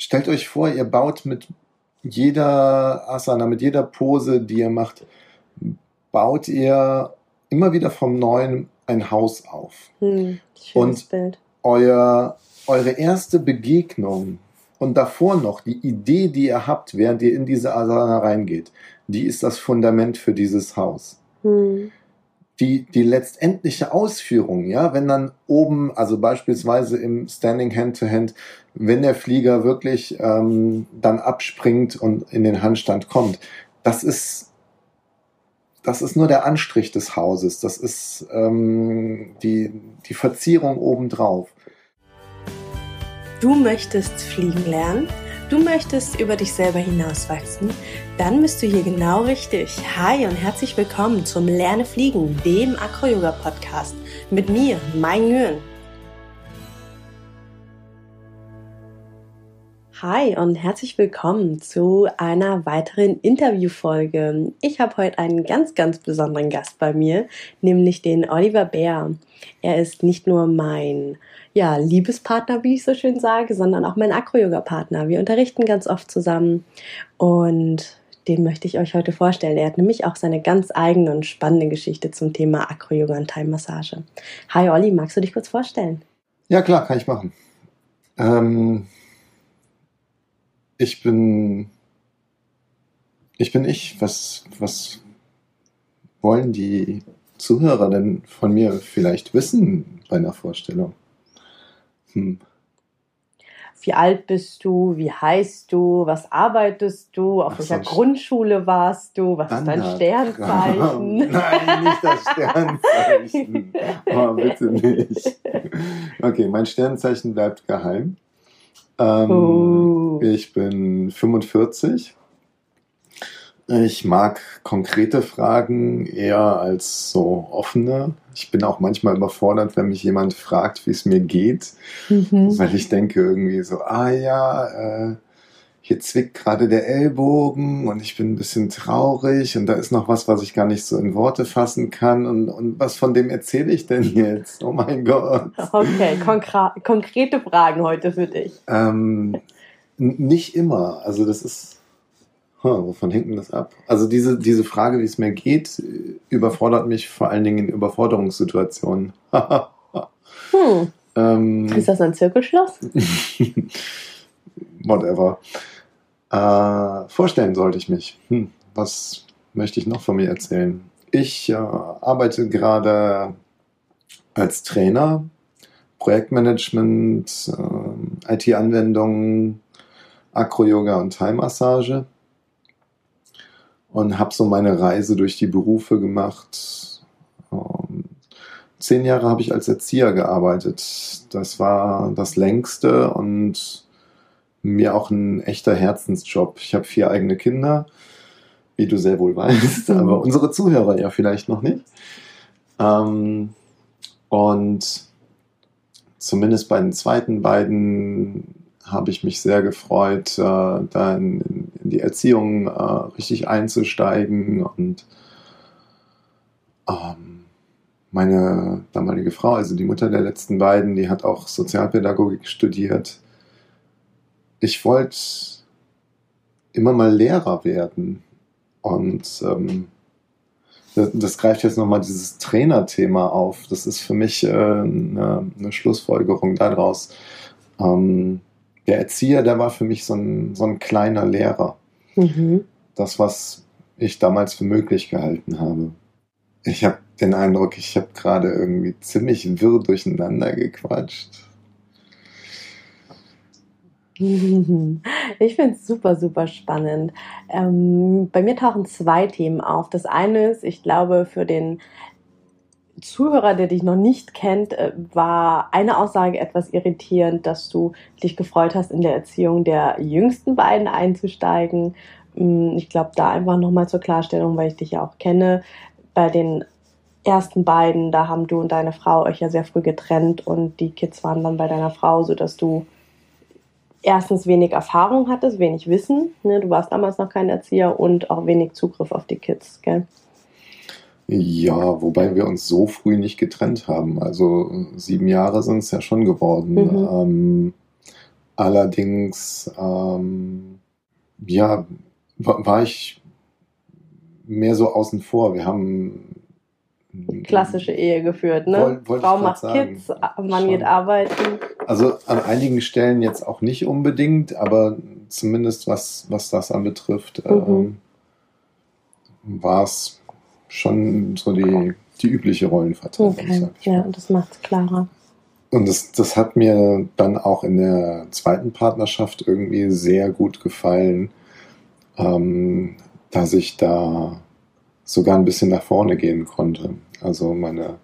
stellt euch vor, ihr baut mit jeder Asana, mit jeder Pose, die ihr macht, baut ihr immer wieder vom Neuen ein Haus auf. Hm, Und Bild. Euer, eure erste Begegnung und davor noch die Idee, die ihr habt, während ihr in diese Asana reingeht, die ist das Fundament für dieses Haus. Hm. Die, die letztendliche Ausführung, ja, wenn dann oben, also beispielsweise im Standing Hand-to-Hand, wenn der Flieger wirklich ähm, dann abspringt und in den Handstand kommt, das ist, das ist nur der Anstrich des Hauses, das ist ähm, die, die Verzierung obendrauf. Du möchtest fliegen lernen? Du möchtest über dich selber hinauswachsen? Dann bist du hier genau richtig. Hi und herzlich willkommen zum Lerne Fliegen, dem Acro-Yoga-Podcast mit mir, Mai Nguyen. Hi und herzlich willkommen zu einer weiteren Interviewfolge. Ich habe heute einen ganz, ganz besonderen Gast bei mir, nämlich den Oliver Bär. Er ist nicht nur mein ja, Liebespartner, wie ich so schön sage, sondern auch mein Acro-Yoga-Partner. Wir unterrichten ganz oft zusammen und den möchte ich euch heute vorstellen. Er hat nämlich auch seine ganz eigene und spannende Geschichte zum Thema Acro-Yoga und Thai-Massage. Hi Olli, magst du dich kurz vorstellen? Ja, klar, kann ich machen. Ähm, ich bin ich bin ich. Was, was wollen die Zuhörer denn von mir vielleicht wissen bei einer Vorstellung? Hm. Wie alt bist du? Wie heißt du? Was arbeitest du? Auf Ach welcher Grundschule warst du? Was ist dein Standard. Sternzeichen? Nein, nicht das Sternzeichen. Oh, bitte nicht. Okay, mein Sternzeichen bleibt geheim. Ähm, Oh. Ich bin 45. Ich mag konkrete Fragen eher als so offene. Ich bin auch manchmal überfordert, wenn mich jemand fragt, wie es mir geht, Mhm. weil ich denke irgendwie so, ah ja, äh, hier zwickt gerade der Ellbogen und ich bin ein bisschen traurig und da ist noch was, was ich gar nicht so in Worte fassen kann und, und was von dem erzähle ich denn jetzt? Oh mein Gott. Okay, konkra konkrete Fragen heute für dich. Ähm, nicht immer. Also das ist. Huh, wovon hängt denn das ab? Also diese, diese Frage, wie es mir geht, überfordert mich vor allen Dingen in Überforderungssituationen. Hm. ähm, Ist das ein Zirkelschloss? whatever. Äh, vorstellen sollte ich mich. Hm, was möchte ich noch von mir erzählen? Ich äh, arbeite gerade als Trainer, Projektmanagement, äh, IT-Anwendungen, Acro-Yoga und Thai-Massage und habe so meine Reise durch die Berufe gemacht. Ähm, zehn Jahre habe ich als Erzieher gearbeitet. Das war das längste und mir auch ein echter Herzensjob. Ich habe vier eigene Kinder, wie du sehr wohl weißt, Mhm. aber unsere Zuhörer ja vielleicht noch nicht. Ähm, und zumindest bei den zweiten beiden habe ich mich sehr gefreut, äh, da in, in die Erziehung äh, richtig einzusteigen und ähm, meine damalige Frau, also die Mutter der letzten beiden, die hat auch Sozialpädagogik studiert. Ich wollte immer mal Lehrer werden. Und ähm, das, das greift jetzt nochmal dieses Trainerthema auf. Das ist für mich äh, eine, eine Schlussfolgerung daraus. Ähm, der Erzieher, der war für mich so ein, so ein kleiner Lehrer. Mhm. Das, was ich damals für möglich gehalten habe. Ich habe den Eindruck, ich habe gerade irgendwie ziemlich wirr durcheinander gequatscht. Ich finde es super, super spannend. Ähm, bei mir tauchen zwei Themen auf. Das eine ist, ich glaube, für den Zuhörer, der dich noch nicht kennt, äh, war eine Aussage etwas irritierend, dass du dich gefreut hast, in der Erziehung der jüngsten beiden einzusteigen. Mm, Ich glaube, da einfach nochmal zur Klarstellung, weil ich dich ja auch kenne. Bei den ersten beiden, da haben du und deine Frau euch ja sehr früh getrennt und die Kids waren dann bei deiner Frau, sodass du erstens wenig Erfahrung hattest, wenig Wissen. Ne? Du warst damals noch kein Erzieher und auch wenig Zugriff auf die Kids. Gell? Ja, wobei wir uns so früh nicht getrennt haben. Also sieben Jahre sind es ja schon geworden. Mhm. Ähm, Allerdings, ähm, ja, war, war ich mehr so außen vor. Wir haben klassische Ehe geführt, ne? Woll, Frau macht sagen. Kids, Mann geht arbeiten. Also an einigen Stellen jetzt auch nicht unbedingt, aber zumindest was, was das anbetrifft, mhm. ähm, war es schon so die, die übliche Rollenverteilung. Okay. Ja, und das macht es klarer. Und das, das hat mir dann auch in der zweiten Partnerschaft irgendwie sehr gut gefallen, ähm, dass ich da sogar ein bisschen nach vorne gehen konnte. Also meine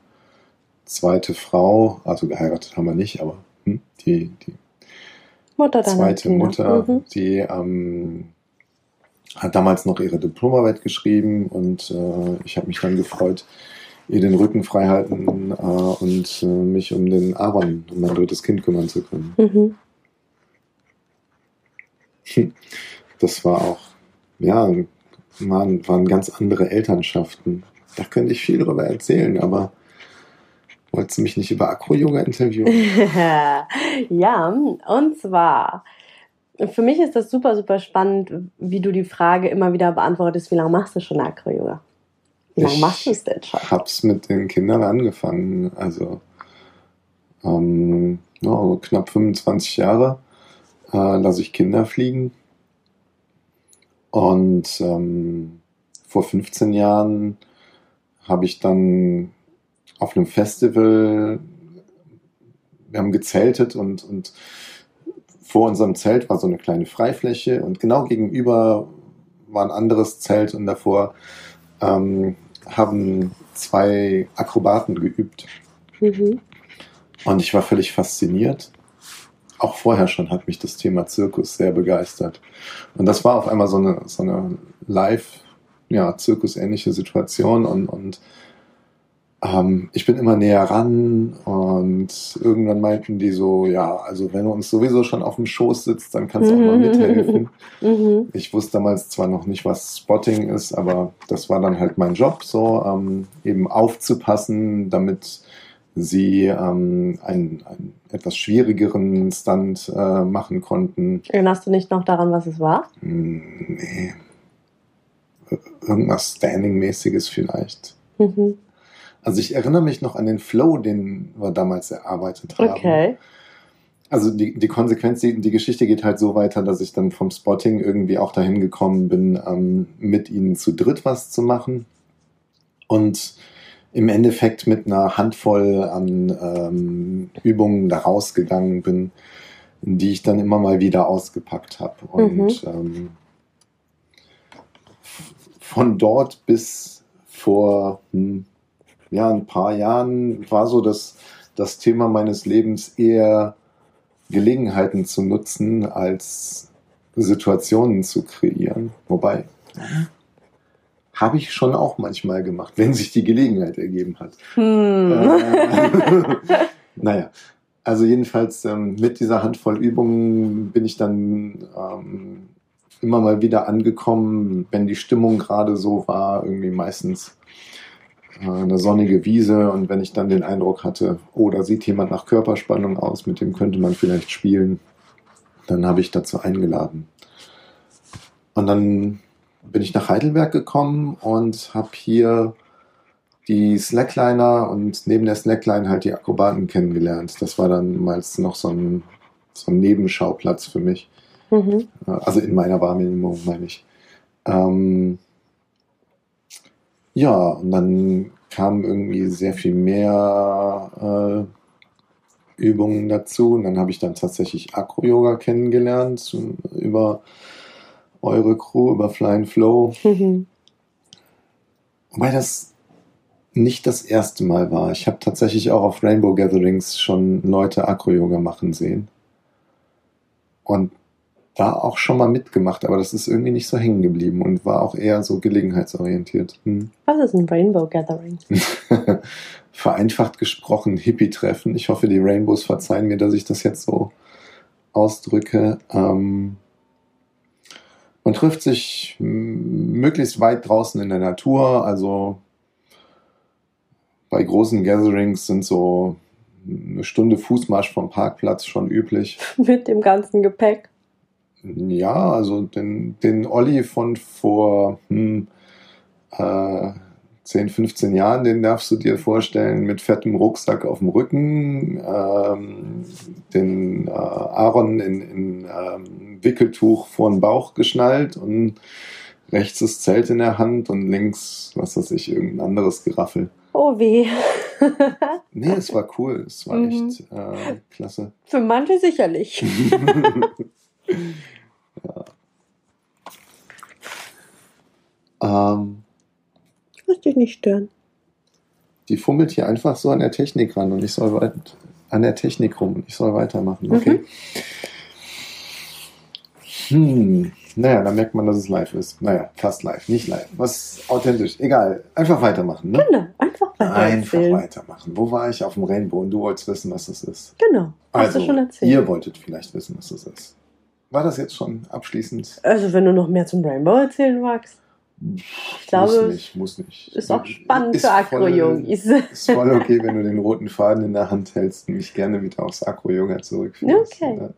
zweite Frau, also geheiratet haben wir nicht, aber hm, die, die Mutter zweite Mutter, mhm. die ähm, hat damals noch ihre Diplomarbeit geschrieben und äh, ich habe mich dann gefreut, ihr den Rücken frei halten äh, und äh, mich um den Aaron, um mein drittes Kind kümmern zu können. Mhm. Das war auch, ja, waren, waren ganz andere Elternschaften. Da könnte ich viel drüber erzählen, aber wolltest du mich nicht über Akro-Yoga interviewen? ja, und zwar, für mich ist das super, super spannend, wie du die Frage immer wieder beantwortest, wie lange machst du schon Akro-Yoga? Wie lange machst du es denn schon? Ich habe es mit den Kindern angefangen, also ähm, ja, knapp 25 Jahre äh, lasse ich Kinder fliegen und ähm, vor 15 Jahren habe ich dann auf einem Festival, wir haben gezeltet und, und vor unserem Zelt war so eine kleine Freifläche und genau gegenüber war ein anderes Zelt und davor ähm, haben zwei Akrobaten geübt. Mhm. Und ich war völlig fasziniert auch vorher schon hat mich das Thema Zirkus sehr begeistert. Und das war auf einmal so eine, so eine live, ja, Zirkus-ähnliche Situation und, und ähm, ich bin immer näher ran und irgendwann meinten die so, ja, also wenn du uns sowieso schon auf dem Schoß sitzt, dann kannst du auch mal mithelfen. Mhm. Ich wusste damals zwar noch nicht, was Spotting ist, aber das war dann halt mein Job, so ähm, eben aufzupassen, damit sie ähm, einen, einen etwas schwierigeren Stunt äh, machen konnten. Erinnerst du nicht noch daran, was es war? Hm, nee. Irgendwas Standing-mäßiges vielleicht. Mhm. Also ich erinnere mich noch an den Flow, den wir damals erarbeitet haben. Okay. Also die, die Konsequenz, die, die Geschichte geht halt so weiter, dass ich dann vom Spotting irgendwie auch dahin gekommen bin, ähm, mit ihnen zu dritt was zu machen. Und im Endeffekt mit einer Handvoll an ähm, Übungen da rausgegangen bin, die ich dann immer mal wieder ausgepackt habe. Und mhm. ähm, von dort bis vor hm, ja, ein paar Jahren war so das, das Thema meines Lebens eher Gelegenheiten zu nutzen, als Situationen zu kreieren. Wobei, habe ich schon auch manchmal gemacht, wenn sich die Gelegenheit ergeben hat. Hm. Äh, naja, also jedenfalls ähm, mit dieser Handvoll Übungen bin ich dann ähm, immer mal wieder angekommen, wenn die Stimmung gerade so war, irgendwie meistens äh, eine sonnige Wiese und wenn ich dann den Eindruck hatte, oh, da sieht jemand nach Körperspannung aus, mit dem könnte man vielleicht spielen, dann habe ich dazu eingeladen. Und dann bin ich nach Heidelberg gekommen und habe hier die Slackliner und neben der Slackline halt die Akrobaten kennengelernt. Das war dann mal noch so ein, so ein Nebenschauplatz für mich. Mhm. Also in meiner Wahrnehmung meine ich. Ähm, ja, und dann kamen irgendwie sehr viel mehr äh, Übungen dazu. Und dann habe ich dann tatsächlich Akro-Yoga kennengelernt über eure Crew über Flying Flow. Mhm. Wobei das nicht das erste Mal war. Ich habe tatsächlich auch auf Rainbow Gatherings schon Leute Acro-Yoga machen sehen. Und da auch schon mal mitgemacht, aber das ist irgendwie nicht so hängen geblieben und war auch eher so gelegenheitsorientiert. Hm. Was ist ein Rainbow Gathering? Vereinfacht gesprochen, Hippie-Treffen. Ich hoffe, die Rainbows verzeihen mir, dass ich das jetzt so ausdrücke. Ähm, man trifft sich möglichst weit draußen in der Natur. Also bei großen Gatherings sind so eine Stunde Fußmarsch vom Parkplatz schon üblich. Mit dem ganzen Gepäck. Ja, also den, den Olli von vor hm, äh, 10, 15 Jahren, den darfst du dir vorstellen mit fettem Rucksack auf dem Rücken, ähm, den äh, Aaron in, in ähm, Wickeltuch vor den Bauch geschnallt und rechts das Zelt in der Hand und links, was weiß ich, irgendein anderes Geraffel. Oh weh. nee, es war cool. Es war mhm. echt äh, klasse. Für manche sicherlich. ja. Ähm, muss dich nicht stören. Die fummelt hier einfach so an der Technik ran und ich soll weit, an der Technik rum und ich soll weitermachen. Okay. Mhm. Hm. Naja, da merkt man, dass es live ist. Naja, fast live, nicht live. Was authentisch. Egal. Einfach weitermachen, ne? Genau, einfach weitermachen. Einfach weitermachen. Wo war ich auf dem Rainbow und du wolltest wissen, was das ist? Genau. Hast also, du schon erzählt. Ihr wolltet vielleicht wissen, was das ist. War das jetzt schon abschließend? Also, wenn du noch mehr zum Rainbow erzählen magst. Ich glaube, muss nicht, muss nicht. Ist auch spannend ist für Akro-Yogis. Ist voll okay, wenn du den roten Faden in der Hand hältst und mich gerne wieder aufs Akro-Yoga zurückführst. Okay.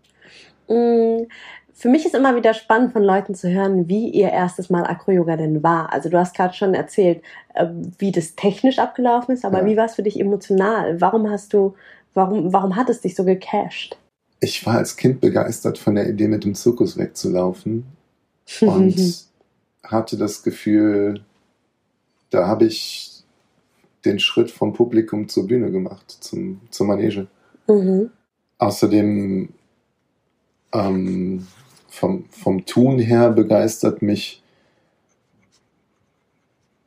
Ja. Mm, für mich ist immer wieder spannend von Leuten zu hören, wie ihr erstes Mal Acro-Yoga denn war. Also du hast gerade schon erzählt, äh, wie das technisch abgelaufen ist, aber ja. wie war es für dich emotional? Warum hast du, warum, warum hat es dich so gecasht? Ich war als Kind begeistert von der Idee, mit dem Zirkus wegzulaufen und hatte das Gefühl, da habe ich den Schritt vom Publikum zur Bühne gemacht, zum, zur Manege. Mhm. Außerdem ähm, vom, vom Tun her begeistert mich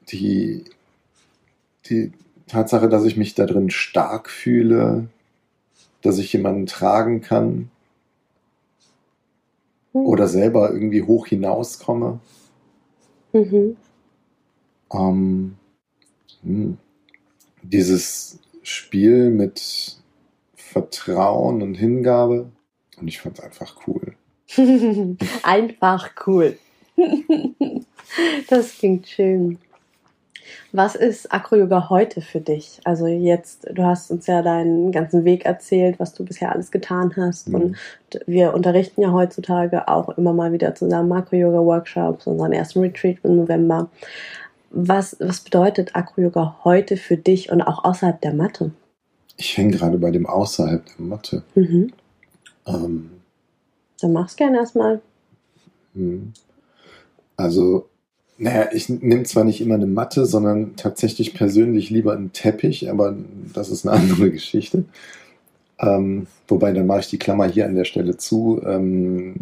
die, die Tatsache, dass ich mich da drin stark fühle, dass ich jemanden tragen kann mhm. oder selber irgendwie hoch hinauskomme. Mhm. Ähm, hm. dieses Spiel mit Vertrauen und Hingabe und ich fand es einfach cool. Einfach cool. das klingt schön. Was ist Acro-Yoga heute für dich? Also jetzt, du hast uns ja deinen ganzen Weg erzählt, was du bisher alles getan hast. Mhm. Und wir unterrichten ja heutzutage auch immer mal wieder zusammen Acro-Yoga-Workshops, unseren ersten Retreat im November. Was, was bedeutet Acro-Yoga heute für dich und auch außerhalb der Matte? Ich hänge gerade bei dem außerhalb der Matte. Mhm. Ähm, dann mach's gerne erstmal. Hm. Also, naja, ich nehme zwar nicht immer eine Matte, sondern tatsächlich persönlich lieber einen Teppich, aber das ist eine andere Geschichte. Ähm, wobei, dann mache ich die Klammer hier an der Stelle zu. Ähm,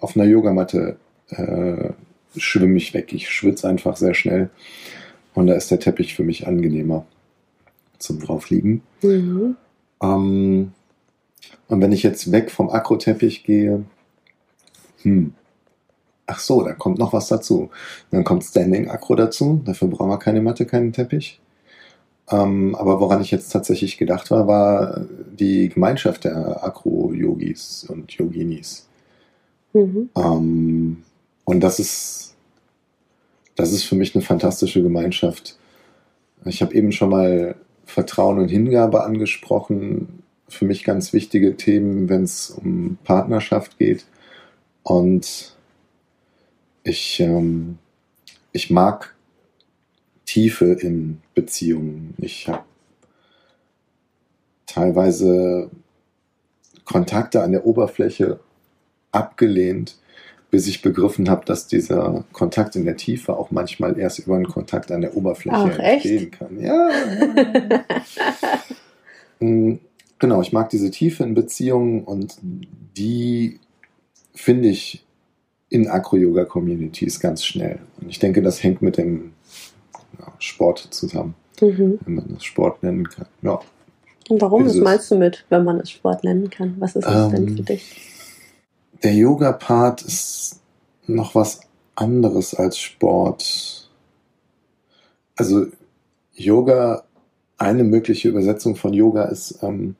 auf einer Yogamatte äh, schwimme ich weg. Ich schwitze einfach sehr schnell. Und da ist der Teppich für mich angenehmer zum draufliegen. Mhm. Ähm, und wenn ich jetzt weg vom Akroteppich gehe, hm, ach so, da kommt noch was dazu. Dann kommt Standing Akro dazu, dafür brauchen wir keine Matte, keinen Teppich. Ähm, aber woran ich jetzt tatsächlich gedacht war, war die Gemeinschaft der Akro-Yogis und Yoginis. Mhm. Ähm, und das ist, das ist für mich eine fantastische Gemeinschaft. Ich habe eben schon mal Vertrauen und Hingabe angesprochen für mich ganz wichtige Themen, wenn es um Partnerschaft geht. Und ich, ähm, ich mag Tiefe in Beziehungen. Ich habe teilweise Kontakte an der Oberfläche abgelehnt, bis ich begriffen habe, dass dieser Kontakt in der Tiefe auch manchmal erst über einen Kontakt an der Oberfläche Ach, entstehen echt? kann. Ja. Mm, genau, ich mag diese Tiefe in Beziehungen und die finde ich in Acro-Yoga-Communities ganz schnell. Und ich denke, das hängt mit dem ja, Sport zusammen, mhm. wenn man das Sport nennen kann. Ja. Und warum? Was meinst du mit, wenn man es Sport nennen kann? Was ist das ähm, denn für dich? Der Yoga-Part ist noch was anderes als Sport. Also Yoga, eine mögliche Übersetzung von Yoga ist ähm,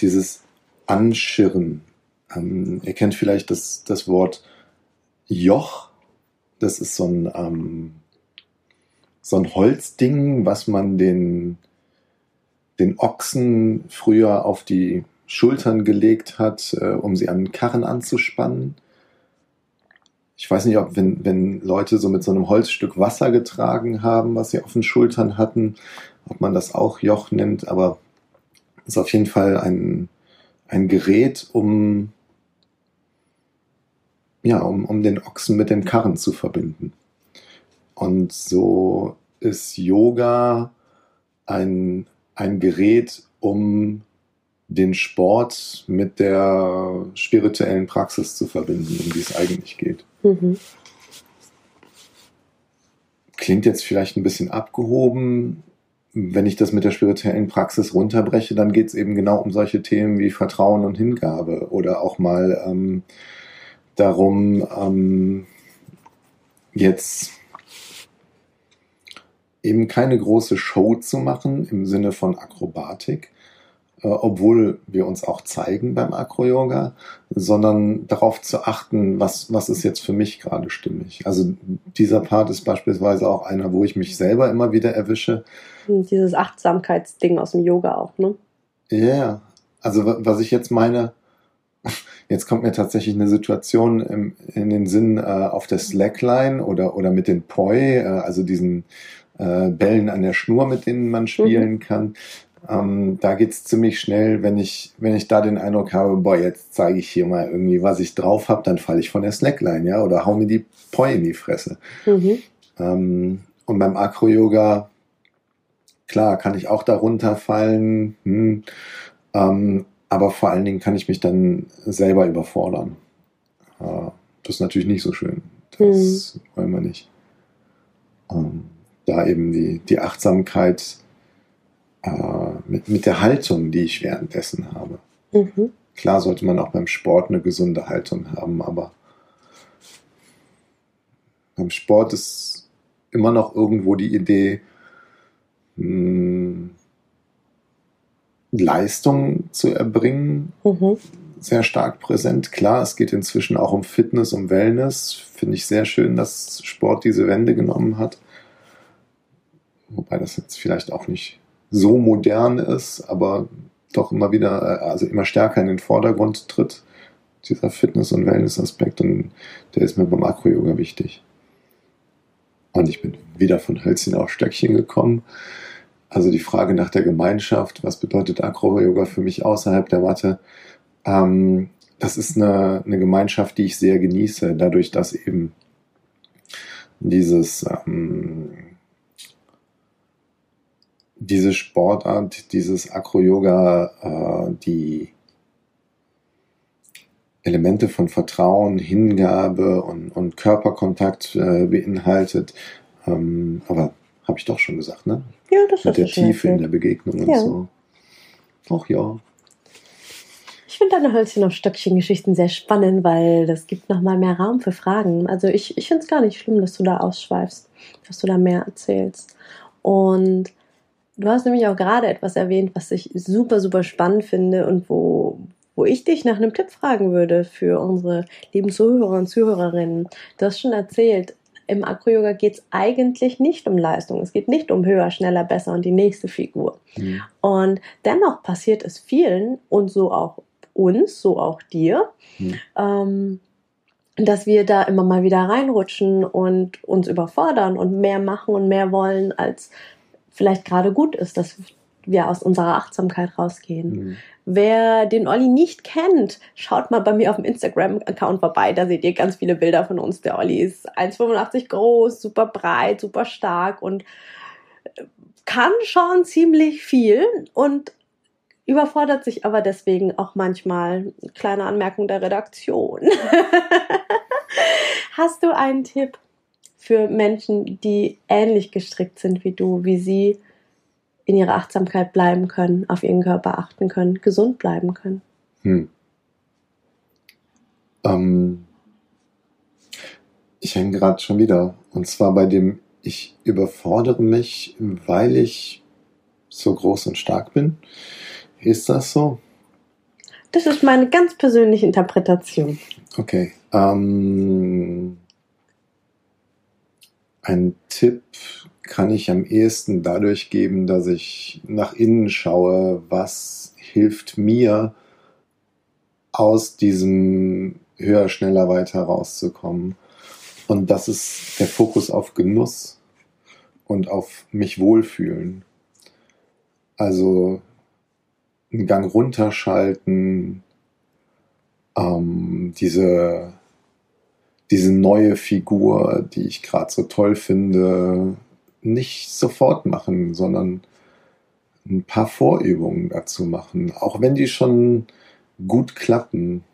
dieses Anschirren. Ähm, ihr kennt vielleicht das, das Wort Joch. Das ist so ein, ähm, so ein Holzding, was man den, den Ochsen früher auf die Schultern gelegt hat, äh, um sie an den Karren anzuspannen. Ich weiß nicht, ob wenn, wenn Leute so mit so einem Holzstück Wasser getragen haben, was sie auf den Schultern hatten, ob man das auch Joch nennt, aber ist auf jeden Fall ein, ein Gerät, um, ja, um, um den Ochsen mit den Karren zu verbinden. Und so ist Yoga ein, ein Gerät, um den Sport mit der spirituellen Praxis zu verbinden, um die es eigentlich geht. Mhm. Klingt jetzt vielleicht ein bisschen abgehoben. Wenn ich das mit der spirituellen Praxis runterbreche, dann geht es eben genau um solche Themen wie Vertrauen und Hingabe oder auch mal ähm, darum, ähm, jetzt eben keine große Show zu machen im Sinne von Akrobatik, äh, obwohl wir uns auch zeigen beim Acro-Yoga, sondern darauf zu achten, was, was ist jetzt für mich gerade stimmig. Also dieser Part ist beispielsweise auch einer, wo ich mich selber immer wieder erwische. Dieses Achtsamkeitsding aus dem Yoga auch, ne? Ja, yeah. also was ich jetzt meine, Jetzt kommt mir tatsächlich eine Situation im, in den Sinn äh, auf der Slackline oder, oder mit den Poi, äh, also diesen äh, Bällen an der Schnur, mit denen man spielen mhm. kann. Ähm, da geht's ziemlich schnell, wenn ich, wenn ich da den Eindruck habe, boah, jetzt zeige ich hier mal irgendwie, was ich drauf habe, dann falle ich von der Slackline, ja, oder hau mir die Poi in die Fresse. Mhm. Ähm, und beim Acro-Yoga, klar, kann ich auch darunter fallen, hm, ähm, aber vor allen Dingen kann ich mich dann selber überfordern. Das ist natürlich nicht so schön. Das mhm. wollen wir nicht. Ähm, da eben die, die Achtsamkeit äh, mit, mit der Haltung, die ich währenddessen habe. Mhm. Klar sollte man auch beim Sport eine gesunde Haltung haben, aber beim Sport ist immer noch irgendwo die Idee, mh, Leistung zu erbringen, mhm. sehr stark präsent. Klar, es geht inzwischen auch um Fitness, um Wellness. Finde ich sehr schön, dass Sport diese Wende genommen hat. Wobei das jetzt vielleicht auch nicht so modern ist, aber doch immer wieder, also immer stärker in den Vordergrund tritt, dieser Fitness- und Wellness-Aspekt. Und der ist mir beim Akro-Yoga wichtig. Und ich bin wieder von Hölzchen auf Stöckchen gekommen. Also die Frage nach der Gemeinschaft, was bedeutet Acro-Yoga für mich außerhalb der Matte? Ähm, das ist eine, eine Gemeinschaft, die ich sehr genieße, dadurch, dass eben dieses ähm, diese Sportart, dieses Acro-Yoga, äh, die Elemente von Vertrauen, Hingabe und, und Körperkontakt äh, beinhaltet. Ähm, aber habe ich doch schon gesagt, ne? Ja, das Mit der Tiefe in der Begegnung und ja. so. Ach ja. Ich finde deine Hölzchen auf Stöckchen-Geschichten sehr spannend, weil das gibt nochmal mehr Raum für Fragen. Also ich, ich finde es gar nicht schlimm, dass du da ausschweifst, dass du da mehr erzählst. Und du hast nämlich auch gerade etwas erwähnt, was ich super, super spannend finde und wo, wo ich dich nach einem Tipp fragen würde für unsere lieben Zuhörer und Zuhörerinnen. Du hast schon erzählt, im Acro-Yoga geht es eigentlich nicht um Leistung. Es geht nicht um höher, schneller, besser und die nächste Figur. Mhm. Und dennoch passiert es vielen und so auch uns, so auch dir, mhm. ähm, dass wir da immer mal wieder reinrutschen und uns überfordern und mehr machen und mehr wollen, als vielleicht gerade gut ist, dass wir aus unserer Achtsamkeit rausgehen. Mhm. Wer den Olli nicht kennt, schaut mal bei mir auf dem Instagram-Account vorbei. Da seht ihr ganz viele Bilder von uns. Der Olli ist 1,85 groß, super breit, super stark und äh, kann schon ziemlich viel und überfordert sich aber deswegen auch manchmal. Kleine Anmerkung der Redaktion. Hast du einen Tipp für Menschen, die ähnlich gestrickt sind wie du, wie sie in ihrer Achtsamkeit bleiben können, auf ihren Körper achten können, gesund bleiben können. Hm. Ähm, ich hänge gerade schon wieder. Und zwar bei dem, ich überfordere mich, weil ich so groß und stark bin. Ist das so? Das ist meine ganz persönliche Interpretation. Okay. Ähm, ein Tipp kann ich am ehesten dadurch geben, dass ich nach innen schaue, was hilft mir aus diesem höher, schneller, weiter rauszukommen. Und das ist der Fokus auf Genuss und auf mich wohlfühlen. Also einen Gang runterschalten, ähm, diese, diese neue Figur, die ich gerade so toll finde, nicht sofort machen, sondern ein paar Vorübungen dazu machen, auch wenn die schon gut klappen.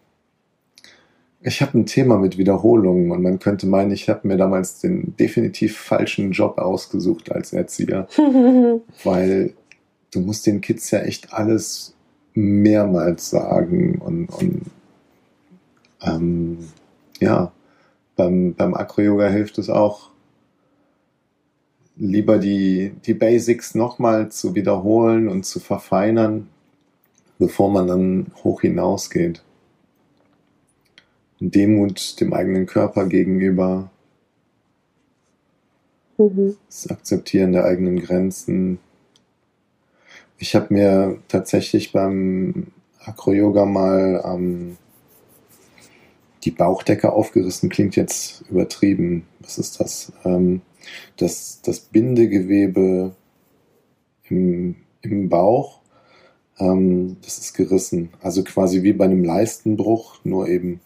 Ich habe ein Thema mit Wiederholungen und man könnte meinen, ich habe mir damals den definitiv falschen Job ausgesucht als Erzieher, weil du musst den Kids ja echt alles mehrmals sagen und, und ähm, ja, beim, beim Acro-Yoga hilft es auch, lieber die, die Basics nochmal zu wiederholen und zu verfeinern, bevor man dann hoch hinausgeht. Demut dem eigenen Körper gegenüber, mhm. das Akzeptieren der eigenen Grenzen. Ich habe mir tatsächlich beim Acro-Yoga mal ähm, die Bauchdecke aufgerissen, klingt jetzt übertrieben. Was ist das? Ähm, das, das Bindegewebe im, im Bauch, ähm, das ist gerissen. Also quasi wie bei einem Leistenbruch, nur eben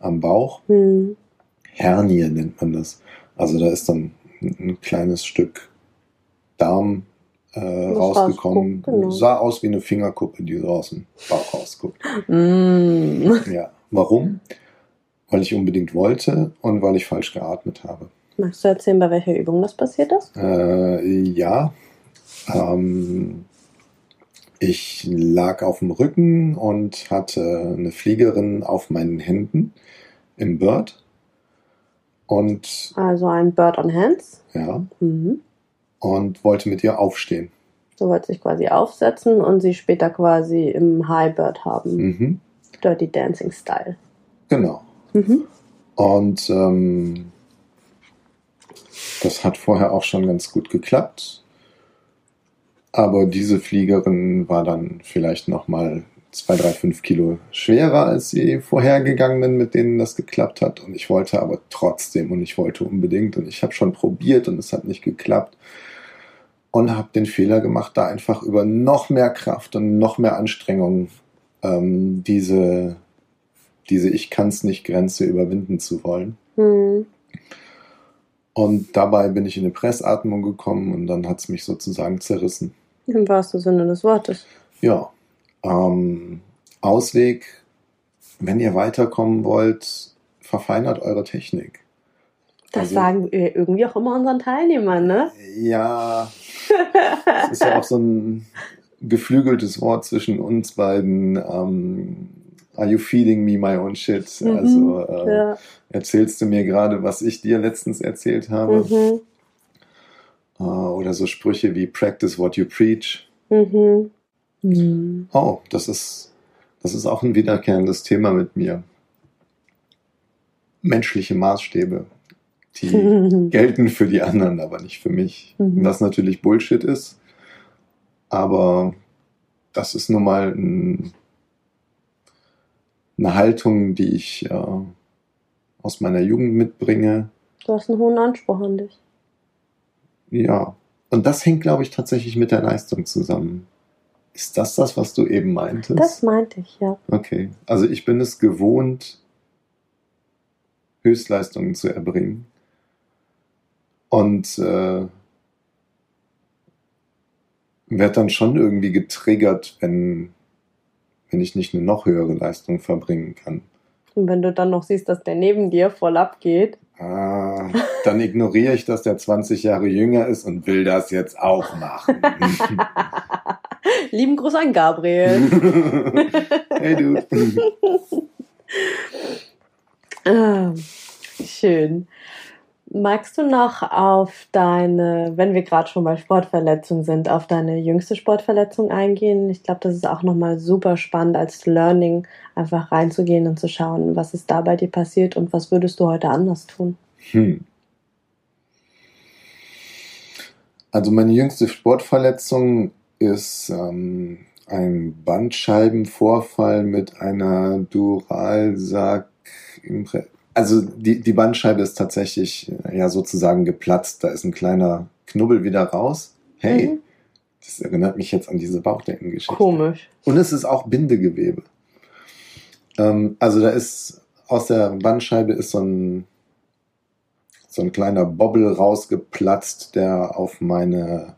am Bauch. Mhm. Hernie nennt man das. Also da ist dann ein kleines Stück Darm äh, rausgekommen. Genau. Sah aus wie eine Fingerkuppe, die so aus dem Bauch rausguckt. Mm. Ja. Warum? Weil ich unbedingt wollte und weil ich falsch geatmet habe. Magst du erzählen, bei welcher Übung das passiert ist? Äh, ja. Ähm, ich lag auf dem Rücken und hatte eine Fliegerin auf meinen Händen im Bird. Und also ein Bird on Hands. Ja. Mhm. Und wollte mit ihr aufstehen. So wollte sich quasi aufsetzen und sie später quasi im High Bird haben. Mhm. Dirty Dancing Style. Genau. Mhm. Und ähm, das hat vorher auch schon ganz gut geklappt. Aber diese Fliegerin war dann vielleicht nochmal zwei, drei, fünf Kilo schwerer als die vorhergegangenen, mit denen das geklappt hat. Und ich wollte aber trotzdem und ich wollte unbedingt und ich habe schon probiert und es hat nicht geklappt. Und habe den Fehler gemacht, da einfach über noch mehr Kraft und noch mehr Anstrengung ähm, diese, diese Ich kann's nicht Grenze überwinden zu wollen. Mhm. Und dabei bin ich in eine Pressatmung gekommen und dann hat es mich sozusagen zerrissen. Im wahrsten Sinne des Wortes. Ja, ähm, Ausweg, wenn ihr weiterkommen wollt, verfeinert eure Technik. Das also, sagen wir irgendwie auch immer unseren Teilnehmern, ne? Ja, das ist ja auch so ein geflügeltes Wort zwischen uns beiden. Ähm, are you feeding me my own shit? Mhm, also äh, ja. erzählst du mir gerade, was ich dir letztens erzählt habe? Mhm. Äh, oder so Sprüche wie practice what you preach. Mhm. Mhm. Oh, das ist, das ist auch ein wiederkehrendes Thema mit mir. Menschliche Maßstäbe, die gelten für die anderen, aber nicht für mich. Mhm. Was natürlich Bullshit ist, aber das ist nun mal ein, eine Haltung, die ich äh, aus meiner Jugend mitbringe. Du hast einen hohen Anspruch an dich. Ja, und das hängt, glaube ich, tatsächlich mit der Leistung zusammen. Ist das das, was du eben meintest? Das meinte ich, ja. Okay. Also ich bin es gewohnt, Höchstleistungen zu erbringen. Und äh, werde dann schon irgendwie getriggert, wenn, wenn ich nicht eine noch höhere Leistung verbringen kann. Und wenn du dann noch siehst, dass der neben dir voll abgeht. Ah, dann ignoriere ich, dass der 20 Jahre jünger ist und will das jetzt auch machen. Lieben Gruß an Gabriel. hey du. ah, schön. Magst du noch auf deine, wenn wir gerade schon bei Sportverletzungen sind, auf deine jüngste Sportverletzung eingehen? Ich glaube, das ist auch nochmal super spannend als Learning, einfach reinzugehen und zu schauen, was ist da bei dir passiert und was würdest du heute anders tun? Hm. Also meine jüngste Sportverletzung ist ähm, ein Bandscheibenvorfall mit einer Duralsack. Also die, die Bandscheibe ist tatsächlich ja sozusagen geplatzt. Da ist ein kleiner Knubbel wieder raus. Hey, mhm. das erinnert mich jetzt an diese Bauchdeckengeschichte. Komisch. Und es ist auch Bindegewebe. Ähm, also da ist aus der Bandscheibe ist so ein so ein kleiner Bobbel rausgeplatzt, der auf meine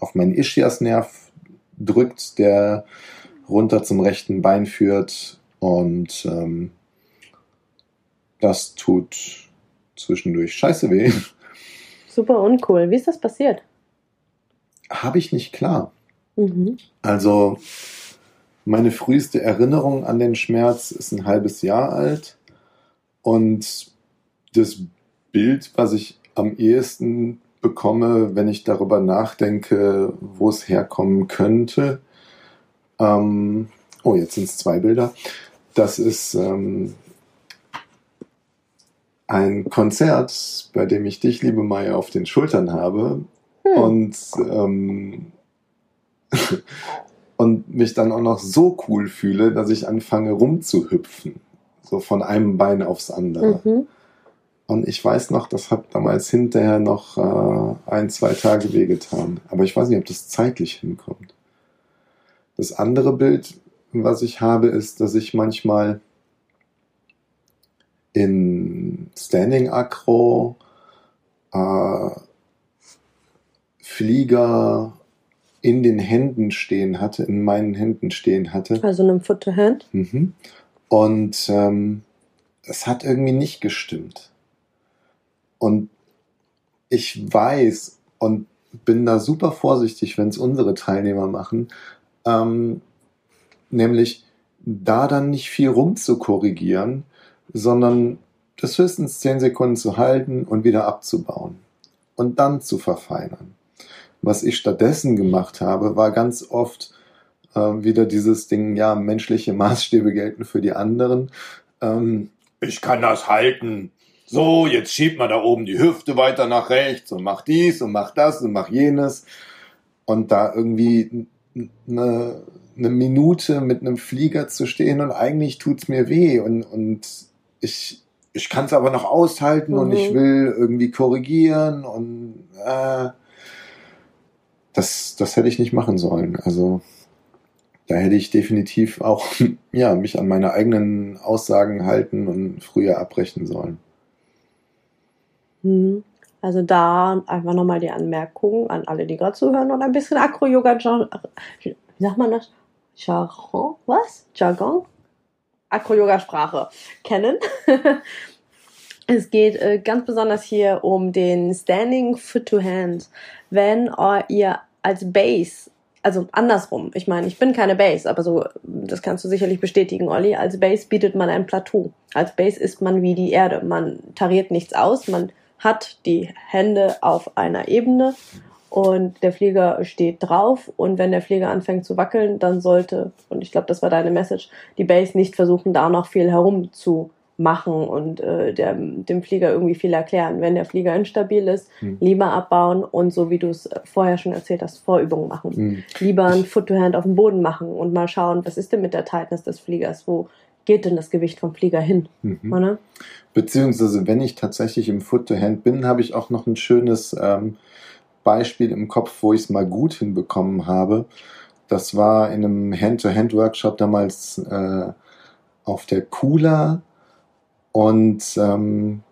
auf meinen Ischiasnerv drückt, der runter zum rechten Bein führt und ähm, das tut zwischendurch scheiße weh. Super uncool. Wie ist das passiert? Habe ich nicht klar. Mhm. Also meine früheste Erinnerung an den Schmerz ist ein halbes Jahr alt und das Bild, was ich am ehesten bekomme, wenn ich darüber nachdenke, wo es herkommen könnte. Ähm, oh, jetzt sind es zwei Bilder. Das ist ähm, ein Konzert, bei dem ich dich, liebe Maya, auf den Schultern habe. Hm. Und ähm, und mich dann auch noch so cool fühle, dass ich anfange rumzuhüpfen. So von einem Bein aufs andere. Mhm. Und ich weiß noch, das hat damals hinterher noch äh, ein, zwei Tage wehgetan. Aber ich weiß nicht, ob das zeitlich hinkommt. Das andere Bild, was ich habe, ist, dass ich manchmal in Standing Acro äh, Flieger in den Händen stehen hatte, in meinen Händen stehen hatte. Also einem Foot to Hand. Mhm. Und ähm, es hat irgendwie nicht gestimmt. Und ich weiß und bin da super vorsichtig, wenn es unsere Teilnehmer machen, ähm, nämlich da dann nicht viel rumzukorrigieren, sondern das höchstens zehn Sekunden zu halten und wieder abzubauen und dann zu verfeinern. Was ich stattdessen gemacht habe, war ganz oft äh, wieder dieses Ding, ja, menschliche Maßstäbe gelten für die anderen. Ähm, ich kann das halten. So, jetzt schiebt man da oben die Hüfte weiter nach rechts und macht dies und macht das und macht jenes. Und da irgendwie eine, eine Minute mit einem Flieger zu stehen und eigentlich tut's mir weh und, und ich, ich kann es aber noch aushalten mhm. und ich mhm. will irgendwie korrigieren und äh, das, das hätte ich nicht machen sollen. Also da hätte ich definitiv auch ja, mich an meine eigenen Aussagen halten und früher abbrechen sollen. Hm. Also da einfach nochmal die Anmerkung an alle, die gerade zuhören und ein bisschen Akro-Yoga, wie sagt man das? Jargon? Was? Jargon? Akro-Yoga-Sprache kennen. Es geht äh, ganz besonders hier um den Standing Foot to Hand. Wenn ihr als Base, also andersrum, ich meine, ich bin keine Base, aber so, das kannst du sicherlich bestätigen, Olli, als Base bietet man ein Plateau. Als Base ist man wie die Erde. Man tariert nichts aus, man hat die Hände auf einer Ebene und der Flieger steht drauf und wenn der Flieger anfängt zu wackeln, dann sollte, und ich glaube, das war deine Message, die Base nicht versuchen, da noch viel herum zu machen und äh, der, dem Flieger irgendwie viel erklären. Wenn der Flieger instabil ist, mhm. lieber abbauen und so wie du es vorher schon erzählt hast, Vorübungen machen. Mhm. Lieber ein Foot-to-Hand auf dem Boden machen und mal schauen, was ist denn mit der Tightness des Fliegers? Wo geht denn das Gewicht vom Flieger hin? Mhm. Beziehungsweise, wenn ich tatsächlich im Foot-to-Hand bin, habe ich auch noch ein schönes ähm, Beispiel im Kopf, wo ich es mal gut hinbekommen habe. Das war in einem Hand-to-Hand-Workshop damals äh, auf der Kula und ähm,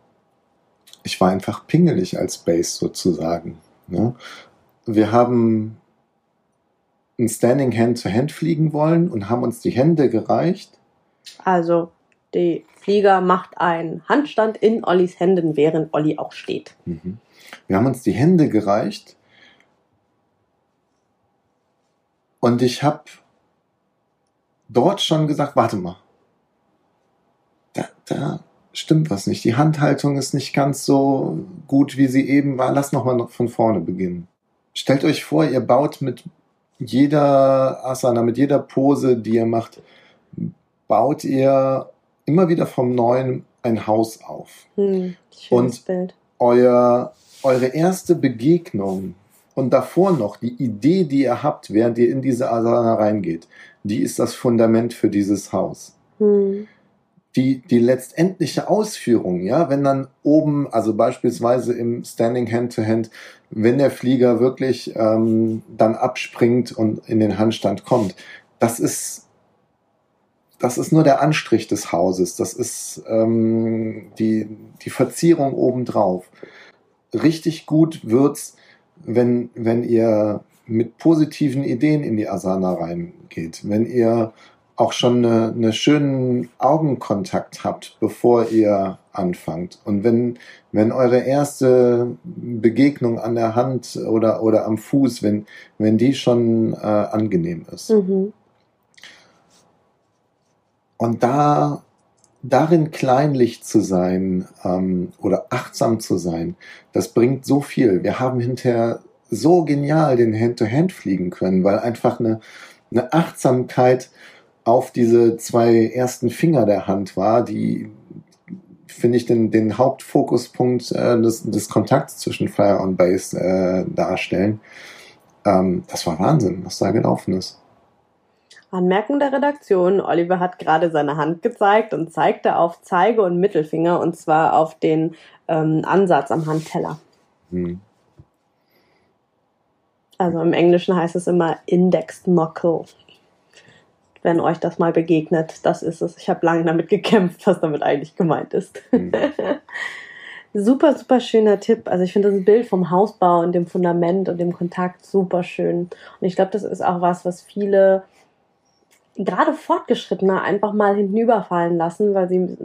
ich war einfach pingelig als Bass sozusagen. Ne? Wir haben ein Standing Hand to Hand fliegen wollen und haben uns die Hände gereicht. Also die Flieger macht einen Handstand in Ollis Händen, während Olli auch steht. Mhm. Wir haben uns die Hände gereicht und ich habe dort schon gesagt, warte mal, da, da, stimmt was nicht. Die Handhaltung ist nicht ganz so gut, wie sie eben war. Lass nochmal von vorne beginnen. Stellt euch vor, ihr baut mit jeder Asana, mit jeder Pose, die ihr macht, baut ihr immer wieder vom Neuen ein Haus auf. Hm, Und Bild. Euer, eure erste Begegnung und davor noch die Idee, die ihr habt, während ihr in diese Asana reingeht, die ist das Fundament für dieses Haus. Hm. Die, die letztendliche Ausführung, ja, wenn dann oben, also beispielsweise im Standing Hand-to-Hand, -Hand, wenn der Flieger wirklich ähm, dann abspringt und in den Handstand kommt, das ist, das ist nur der Anstrich des Hauses, das ist ähm, die, die Verzierung obendrauf. Richtig gut wird's, wenn, wenn ihr mit positiven Ideen in die Asana reingeht, wenn ihr auch schon eine, eine schönen Augenkontakt habt, bevor ihr anfangt. Und wenn, wenn eure erste Begegnung an der Hand oder, oder am Fuß, wenn, wenn die schon äh, angenehm ist. Mhm. Und da darin kleinlich zu sein ähm, oder achtsam zu sein, das bringt so viel. Wir haben hinterher so genial den Hand-to-Hand -Hand fliegen können, weil einfach eine, eine Achtsamkeit auf diese zwei ersten Finger der Hand war, die, finde ich, den, den Hauptfokuspunkt äh, des, des Kontakts zwischen Fire und Bass äh, darstellen. Ähm, das war Wahnsinn, was da gelaufen ist. Anmerkung der Redaktion. Oliver hat gerade seine Hand gezeigt und zeigte auf Zeige- und Mittelfinger und zwar auf den ähm, Ansatz am Handteller. Hm. Also im Englischen heißt es immer Index Knuckle. Wenn euch das mal begegnet, das ist es. Ich habe lange damit gekämpft, was damit eigentlich gemeint ist. Hm. super, super schöner Tipp. Also ich finde das Bild vom Hausbau und dem Fundament und dem Kontakt super schön. Und ich glaube, das ist auch was, was viele gerade Fortgeschrittene einfach mal hinüberfallen lassen, weil sie,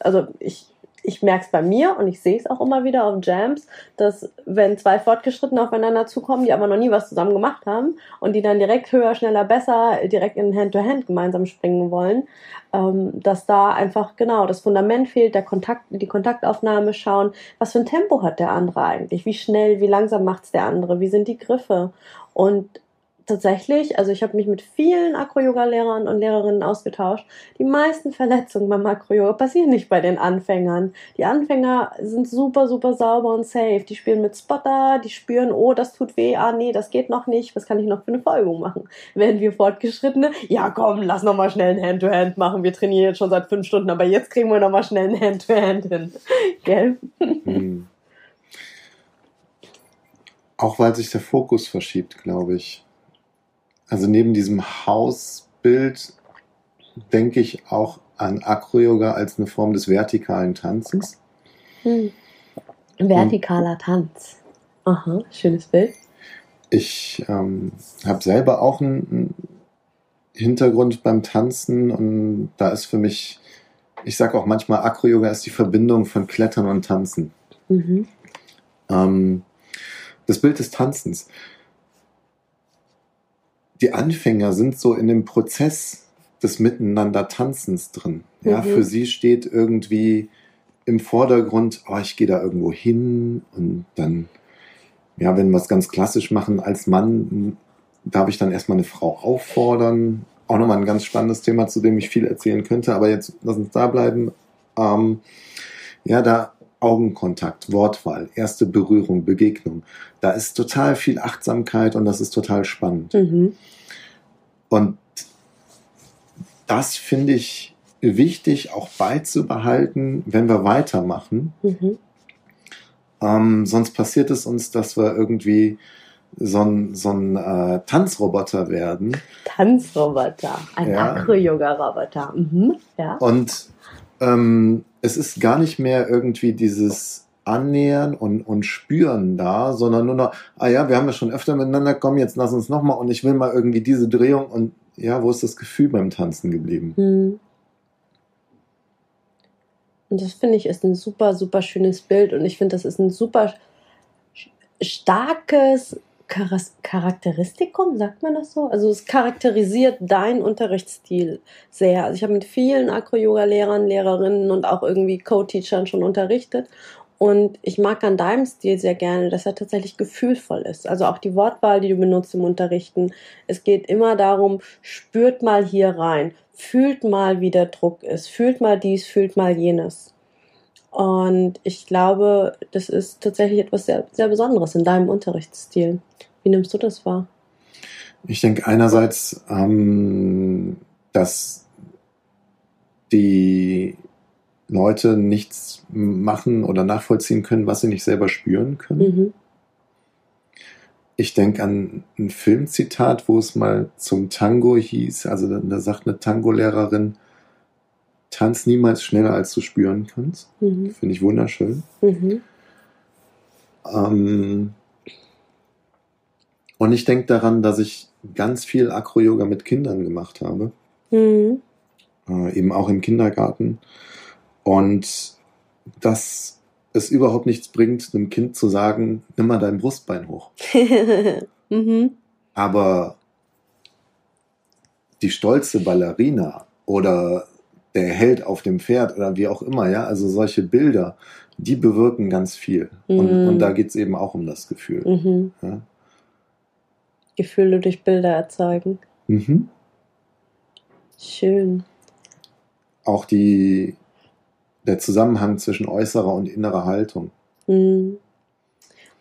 also ich, ich merke es bei mir und ich sehe es auch immer wieder auf Jams, dass wenn zwei Fortgeschrittene aufeinander zukommen, die aber noch nie was zusammen gemacht haben und die dann direkt höher, schneller, besser, direkt in Hand-to-Hand -Hand gemeinsam springen wollen, ähm, dass da einfach genau das Fundament fehlt, der Kontakt, die Kontaktaufnahme schauen, was für ein Tempo hat der andere eigentlich, wie schnell, wie langsam macht's der andere, wie sind die Griffe? Und tatsächlich, also ich habe mich mit vielen Acro-Yoga-Lehrern und Lehrerinnen ausgetauscht. Die meisten Verletzungen beim Acro-Yoga passieren nicht bei den Anfängern. Die Anfänger sind super, super sauber und safe. Die spielen mit Spotter, die spüren, oh, das tut weh, ah nee, das geht noch nicht, was kann ich noch für eine Vorübung machen? Während wir Fortgeschrittene, ja komm, lass noch mal schnell ein Hand-to-Hand -Hand machen. Wir trainieren jetzt schon seit fünf Stunden, aber jetzt kriegen wir noch mal schnell ein Hand-to-Hand -Hand hin. Gell? Hm. Auch weil sich der Fokus verschiebt, glaube ich. Also neben diesem Hausbild denke ich auch an Acro-Yoga als eine Form des vertikalen Tanzens. Hm. Vertikaler Und Tanz. Aha, schönes Bild. Ich ähm, habe selber auch einen Hintergrund beim Tanzen und da ist für mich, ich sage auch manchmal, Acro-Yoga ist die Verbindung von Klettern und Tanzen. Mhm. Ähm, das Bild des Tanzens die Anfänger sind so in dem Prozess des Miteinander-Tanzens drin. Ja, mhm. für sie steht irgendwie im Vordergrund, oh, ich gehe da irgendwo hin und dann, ja, wenn wir es ganz klassisch machen, als Mann darf ich dann erstmal eine Frau auffordern. Auch nochmal ein ganz spannendes Thema, zu dem ich viel erzählen könnte, aber jetzt lass uns da bleiben. Ähm, ja, da Augenkontakt, Wortwahl, erste Berührung, Begegnung. Da ist total viel Achtsamkeit und das ist total spannend. Mhm. Und das finde ich wichtig auch beizubehalten, wenn wir weitermachen. Mhm. Ähm, sonst passiert es uns, dass wir irgendwie so ein, so ein äh, Tanzroboter werden. Tanzroboter, ein ja. Acro-Yoga-Roboter. Mhm. Ja. Und ähm, es ist gar nicht mehr irgendwie dieses Annähern und, und Spüren da, sondern nur noch, ah ja, wir haben ja schon öfter miteinander, komm, jetzt lass uns nochmal und ich will mal irgendwie diese Drehung und ja, wo ist das Gefühl beim Tanzen geblieben? Hm. Und das finde ich ist ein super, super schönes Bild und ich finde, das ist ein super starkes Charakteristikum, sagt man das so? Also es charakterisiert deinen Unterrichtsstil sehr. Also ich habe mit vielen Acro-Yoga-Lehrern, Lehrerinnen und auch irgendwie Co-Teachern schon unterrichtet und ich mag an deinem Stil sehr gerne, dass er tatsächlich gefühlvoll ist. Also auch die Wortwahl, die du benutzt im Unterrichten. Es geht immer darum, spürt mal hier rein, fühlt mal, wie der Druck ist, fühlt mal dies, fühlt mal jenes. Und ich glaube, das ist tatsächlich etwas sehr, sehr Besonderes in deinem Unterrichtsstil. Wie nimmst du das wahr? Ich denke einerseits, ähm, dass die Leute nichts machen oder nachvollziehen können, was sie nicht selber spüren können. Mhm. Ich denke an ein Filmzitat, wo es mal zum Tango hieß. Also da, da sagt eine Tango-Lehrerin, tanz niemals schneller, als du spüren kannst. Mhm. Finde ich wunderschön. Mhm. Ähm, und ich denke daran, dass ich ganz viel Acro-Yoga mit Kindern gemacht habe. Mhm. Äh, eben auch im Kindergarten. Und dass es überhaupt nichts bringt, einem Kind zu sagen, nimm mal dein Brustbein hoch. mhm. Aber die stolze Ballerina oder der Held auf dem Pferd oder wie auch immer, ja, also solche Bilder, die bewirken ganz viel. Mhm. Und, und, da geht es eben auch um das Gefühl. Mhm. Ja. Gefühle durch Bilder erzeugen. Mhm. Schön. Auch die, der Zusammenhang zwischen äußerer und innerer Haltung. Mhm.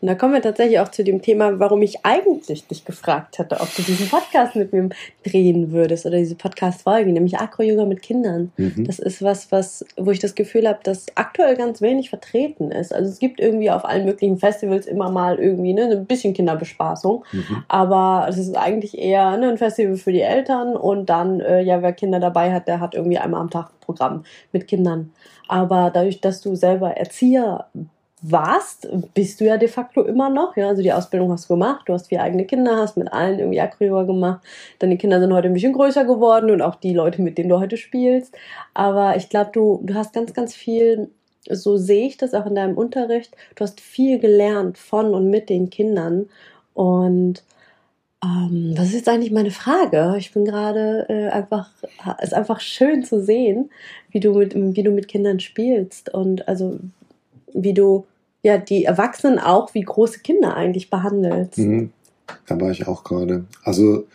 Und da kommen wir tatsächlich auch zu dem Thema, warum ich eigentlich dich gefragt hatte, ob du diesen Podcast mit mir drehen würdest oder diese Podcast-Folge, nämlich Acro-Yoga mit Kindern. Mhm. Das ist was, was, wo ich das Gefühl habe, dass aktuell ganz wenig vertreten ist. Also es gibt irgendwie auf allen möglichen Festivals immer mal irgendwie ne, ein bisschen Kinderbespaßung, mhm. aber es ist eigentlich eher ne, ein Festival für die Eltern und dann, äh, ja, wer Kinder dabei hat, der hat irgendwie einmal am Tag ein Programm mit Kindern. Aber dadurch, dass du selber Erzieher warst, bist du ja de facto immer noch. Ja, also die Ausbildung hast du gemacht, du hast vier eigene Kinder, hast mit allen irgendwie Acroyoga gemacht. Deine Kinder sind heute ein bisschen größer geworden und auch die Leute, mit denen du heute spielst. Aber ich glaube, du, du hast ganz, ganz viel, so sehe ich das auch in deinem Unterricht, du hast viel gelernt von und mit den Kindern. Und ähm, das ist jetzt eigentlich meine Frage. Ich bin gerade äh, einfach, es ist einfach schön zu sehen, wie du mit, wie du mit Kindern spielst und also wie du ja die Erwachsenen auch wie große Kinder eigentlich behandelst. Mhm. Da war ich auch gerade. Also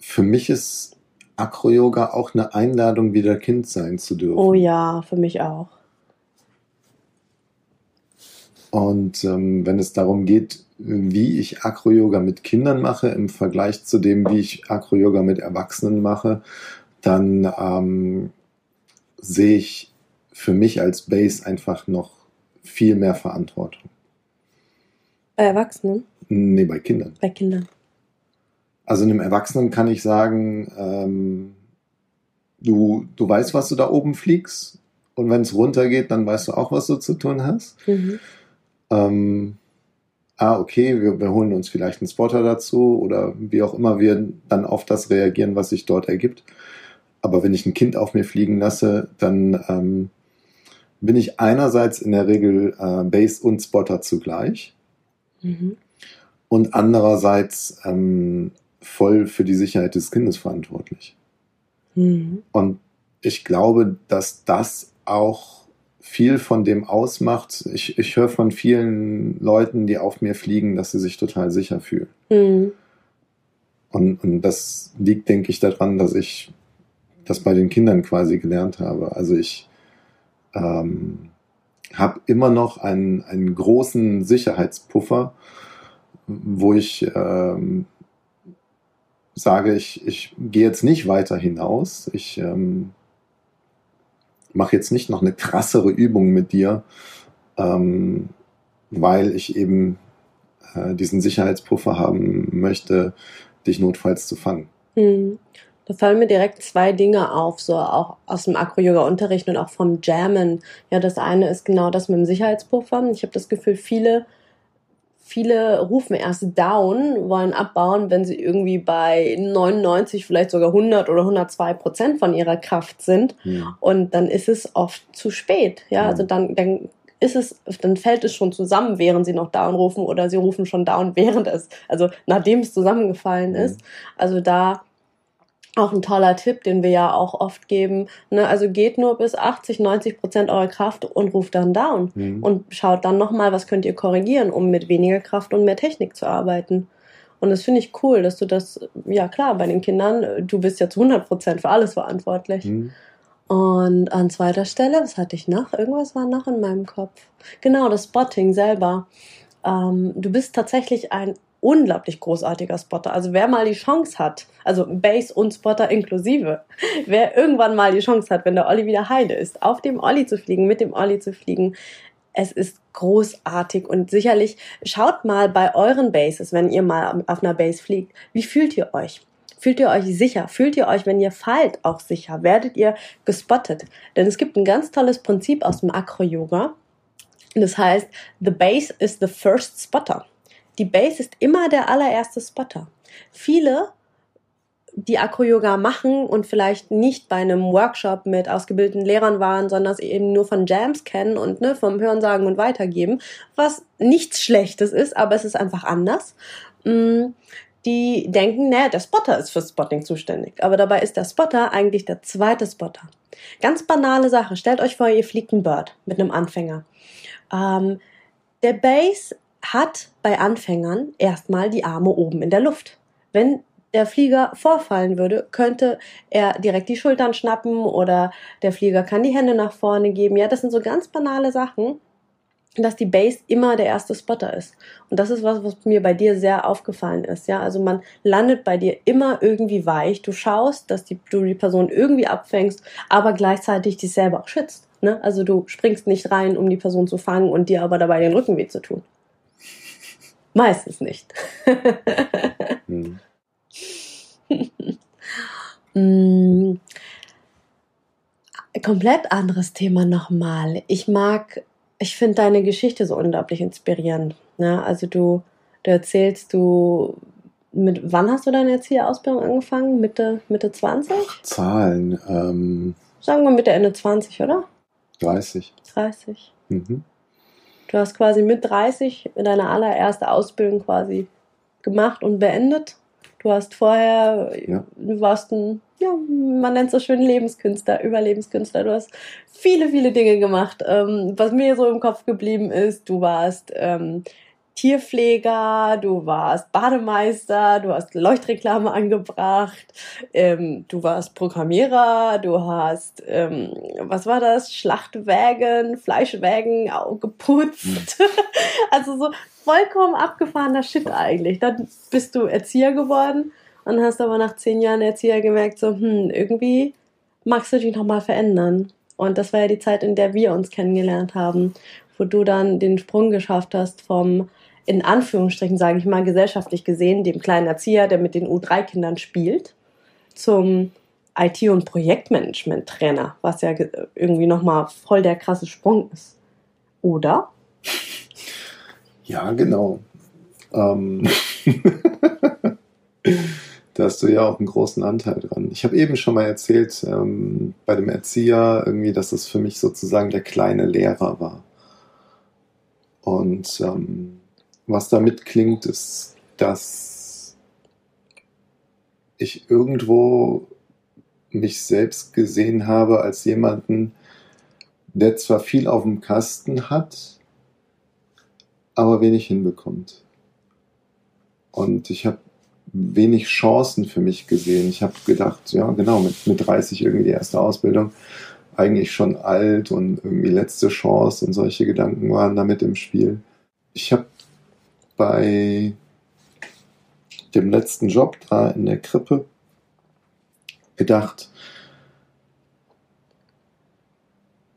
für mich ist Acro-Yoga auch eine Einladung, wieder Kind sein zu dürfen. Oh ja, für mich auch. Und ähm, wenn es darum geht, wie ich Acro-Yoga mit Kindern mache im Vergleich zu dem, wie ich Acro-Yoga mit Erwachsenen mache, dann ähm, sehe ich für mich als Base einfach noch viel mehr Verantwortung. Bei Erwachsenen? Nee, bei Kindern. Bei Kindern. Also einem Erwachsenen kann ich sagen, ähm, du, du weißt, was du da oben fliegst. Und wenn es runtergeht, dann weißt du auch, was du zu tun hast. Mhm. Ähm, ah, okay, wir, wir holen uns vielleicht einen Spotter dazu oder wie auch immer wir dann auf das reagieren, was sich dort ergibt. Aber wenn ich ein Kind auf mir fliegen lasse, dann ähm, bin ich einerseits in der Regel äh, Base und Spotter zugleich mhm. und andererseits ähm, voll für die Sicherheit des Kindes verantwortlich. Mhm. Und ich glaube, dass das auch viel von dem ausmacht. Ich, ich höre von vielen Leuten, die auf mir fliegen, dass sie sich total sicher fühlen. Mhm. Und, und das liegt, denke ich, daran, dass ich das bei den Kindern quasi gelernt habe. Also ich ähm, habe immer noch einen, einen großen Sicherheitspuffer, wo ich ähm, sage, ich, ich gehe jetzt nicht weiter hinaus. Ich ähm, mache jetzt nicht noch eine krassere Übung mit dir, ähm, weil ich eben äh, diesen Sicherheitspuffer haben möchte, dich notfalls zu fangen. Mhm. Da fallen mir direkt zwei Dinge auf, so auch aus dem Acro-Yoga-Unterricht und auch vom Jammen. Ja, das eine ist genau das mit dem Sicherheitspuffer. Ich habe das Gefühl, viele, viele rufen erst down, wollen abbauen, wenn sie irgendwie bei 99, vielleicht sogar 100 oder 102 Prozent von ihrer Kraft sind. Ja. Und dann ist es oft zu spät. Ja, ja. also dann, dann ist es, dann fällt es schon zusammen, während sie noch down rufen oder sie rufen schon down, während es, also nachdem es zusammengefallen ist. Also da auch ein toller Tipp, den wir ja auch oft geben. Ne? Also geht nur bis 80, 90 Prozent eurer Kraft und ruft dann down. Mhm. Und schaut dann nochmal, was könnt ihr korrigieren, um mit weniger Kraft und mehr Technik zu arbeiten. Und das finde ich cool, dass du das, ja klar, bei den Kindern, du bist ja zu 100 Prozent für alles verantwortlich. Mhm. Und an zweiter Stelle, was hatte ich noch? Irgendwas war noch in meinem Kopf. Genau, das Spotting selber. Ähm, du bist tatsächlich ein unglaublich großartiger Spotter. Also wer mal die Chance hat, also Base und Spotter inklusive, wer irgendwann mal die Chance hat, wenn der Olli wieder heile ist, auf dem Olli zu fliegen, mit dem Olli zu fliegen, es ist großartig und sicherlich schaut mal bei euren Bases, wenn ihr mal auf einer Base fliegt, wie fühlt ihr euch? Fühlt ihr euch sicher? Fühlt ihr euch, wenn ihr fallt, auch sicher? Werdet ihr gespottet? Denn es gibt ein ganz tolles Prinzip aus dem Acro-Yoga. Das heißt, the base is the first spotter. Die Base ist immer der allererste Spotter. Viele die Acro-Yoga machen und vielleicht nicht bei einem Workshop mit ausgebildeten Lehrern waren, sondern es eben nur von Jams kennen und ne, vom Hörensagen und Weitergeben, was nichts Schlechtes ist, aber es ist einfach anders. Mm, die denken, naja, der Spotter ist für Spotting zuständig, aber dabei ist der Spotter eigentlich der zweite Spotter. Ganz banale Sache. Stellt euch vor, ihr fliegt ein Bird mit einem Anfänger. Ähm, der Base hat bei Anfängern erstmal die Arme oben in der Luft. Wenn der Flieger vorfallen würde, könnte er direkt die Schultern schnappen oder der Flieger kann die Hände nach vorne geben. Ja, das sind so ganz banale Sachen, dass die Base immer der erste Spotter ist. Und das ist was, was mir bei dir sehr aufgefallen ist. Ja, also man landet bei dir immer irgendwie weich. Du schaust, dass die, du die Person irgendwie abfängst, aber gleichzeitig dich selber auch schützt. Ne? Also du springst nicht rein, um die Person zu fangen und dir aber dabei den Rücken weh zu tun. Meistens nicht. hm. mm, komplett anderes Thema nochmal. Ich mag, ich finde deine Geschichte so unglaublich inspirierend. Ne? Also du, du erzählst, du mit wann hast du deine Erzieherausbildung angefangen? Mitte, Mitte 20? Ach, Zahlen. Ähm, Sagen wir Mitte, Ende 20, oder? 30. 30. Mhm. Du hast quasi mit 30 deine allererste Ausbildung quasi gemacht und beendet. Du hast vorher, ja. du warst ein, ja, man nennt es so schön Lebenskünstler, Überlebenskünstler. Du hast viele, viele Dinge gemacht. Ähm, was mir so im Kopf geblieben ist, du warst ähm, Tierpfleger, du warst Bademeister, du hast Leuchtreklame angebracht, ähm, du warst Programmierer, du hast, ähm, was war das, Schlachtwägen, Fleischwägen geputzt. Mhm. also so vollkommen abgefahrener Shit eigentlich. Dann bist du Erzieher geworden und hast aber nach zehn Jahren Erzieher gemerkt, so, hm, irgendwie magst du dich nochmal verändern. Und das war ja die Zeit, in der wir uns kennengelernt haben, wo du dann den Sprung geschafft hast vom in Anführungsstrichen, sage ich mal, gesellschaftlich gesehen, dem kleinen Erzieher, der mit den U3-Kindern spielt, zum IT- und Projektmanagement-Trainer, was ja irgendwie nochmal voll der krasse Sprung ist. Oder? Ja, genau. Ähm da hast du ja auch einen großen Anteil dran. Ich habe eben schon mal erzählt, ähm, bei dem Erzieher irgendwie, dass es für mich sozusagen der kleine Lehrer war. Und ähm, was damit klingt, ist, dass ich irgendwo mich selbst gesehen habe als jemanden, der zwar viel auf dem Kasten hat, aber wenig hinbekommt. Und ich habe wenig Chancen für mich gesehen. Ich habe gedacht, ja, genau, mit, mit 30 irgendwie die erste Ausbildung, eigentlich schon alt und irgendwie letzte Chance und solche Gedanken waren damit im Spiel. Ich habe bei dem letzten Job da in der Krippe gedacht,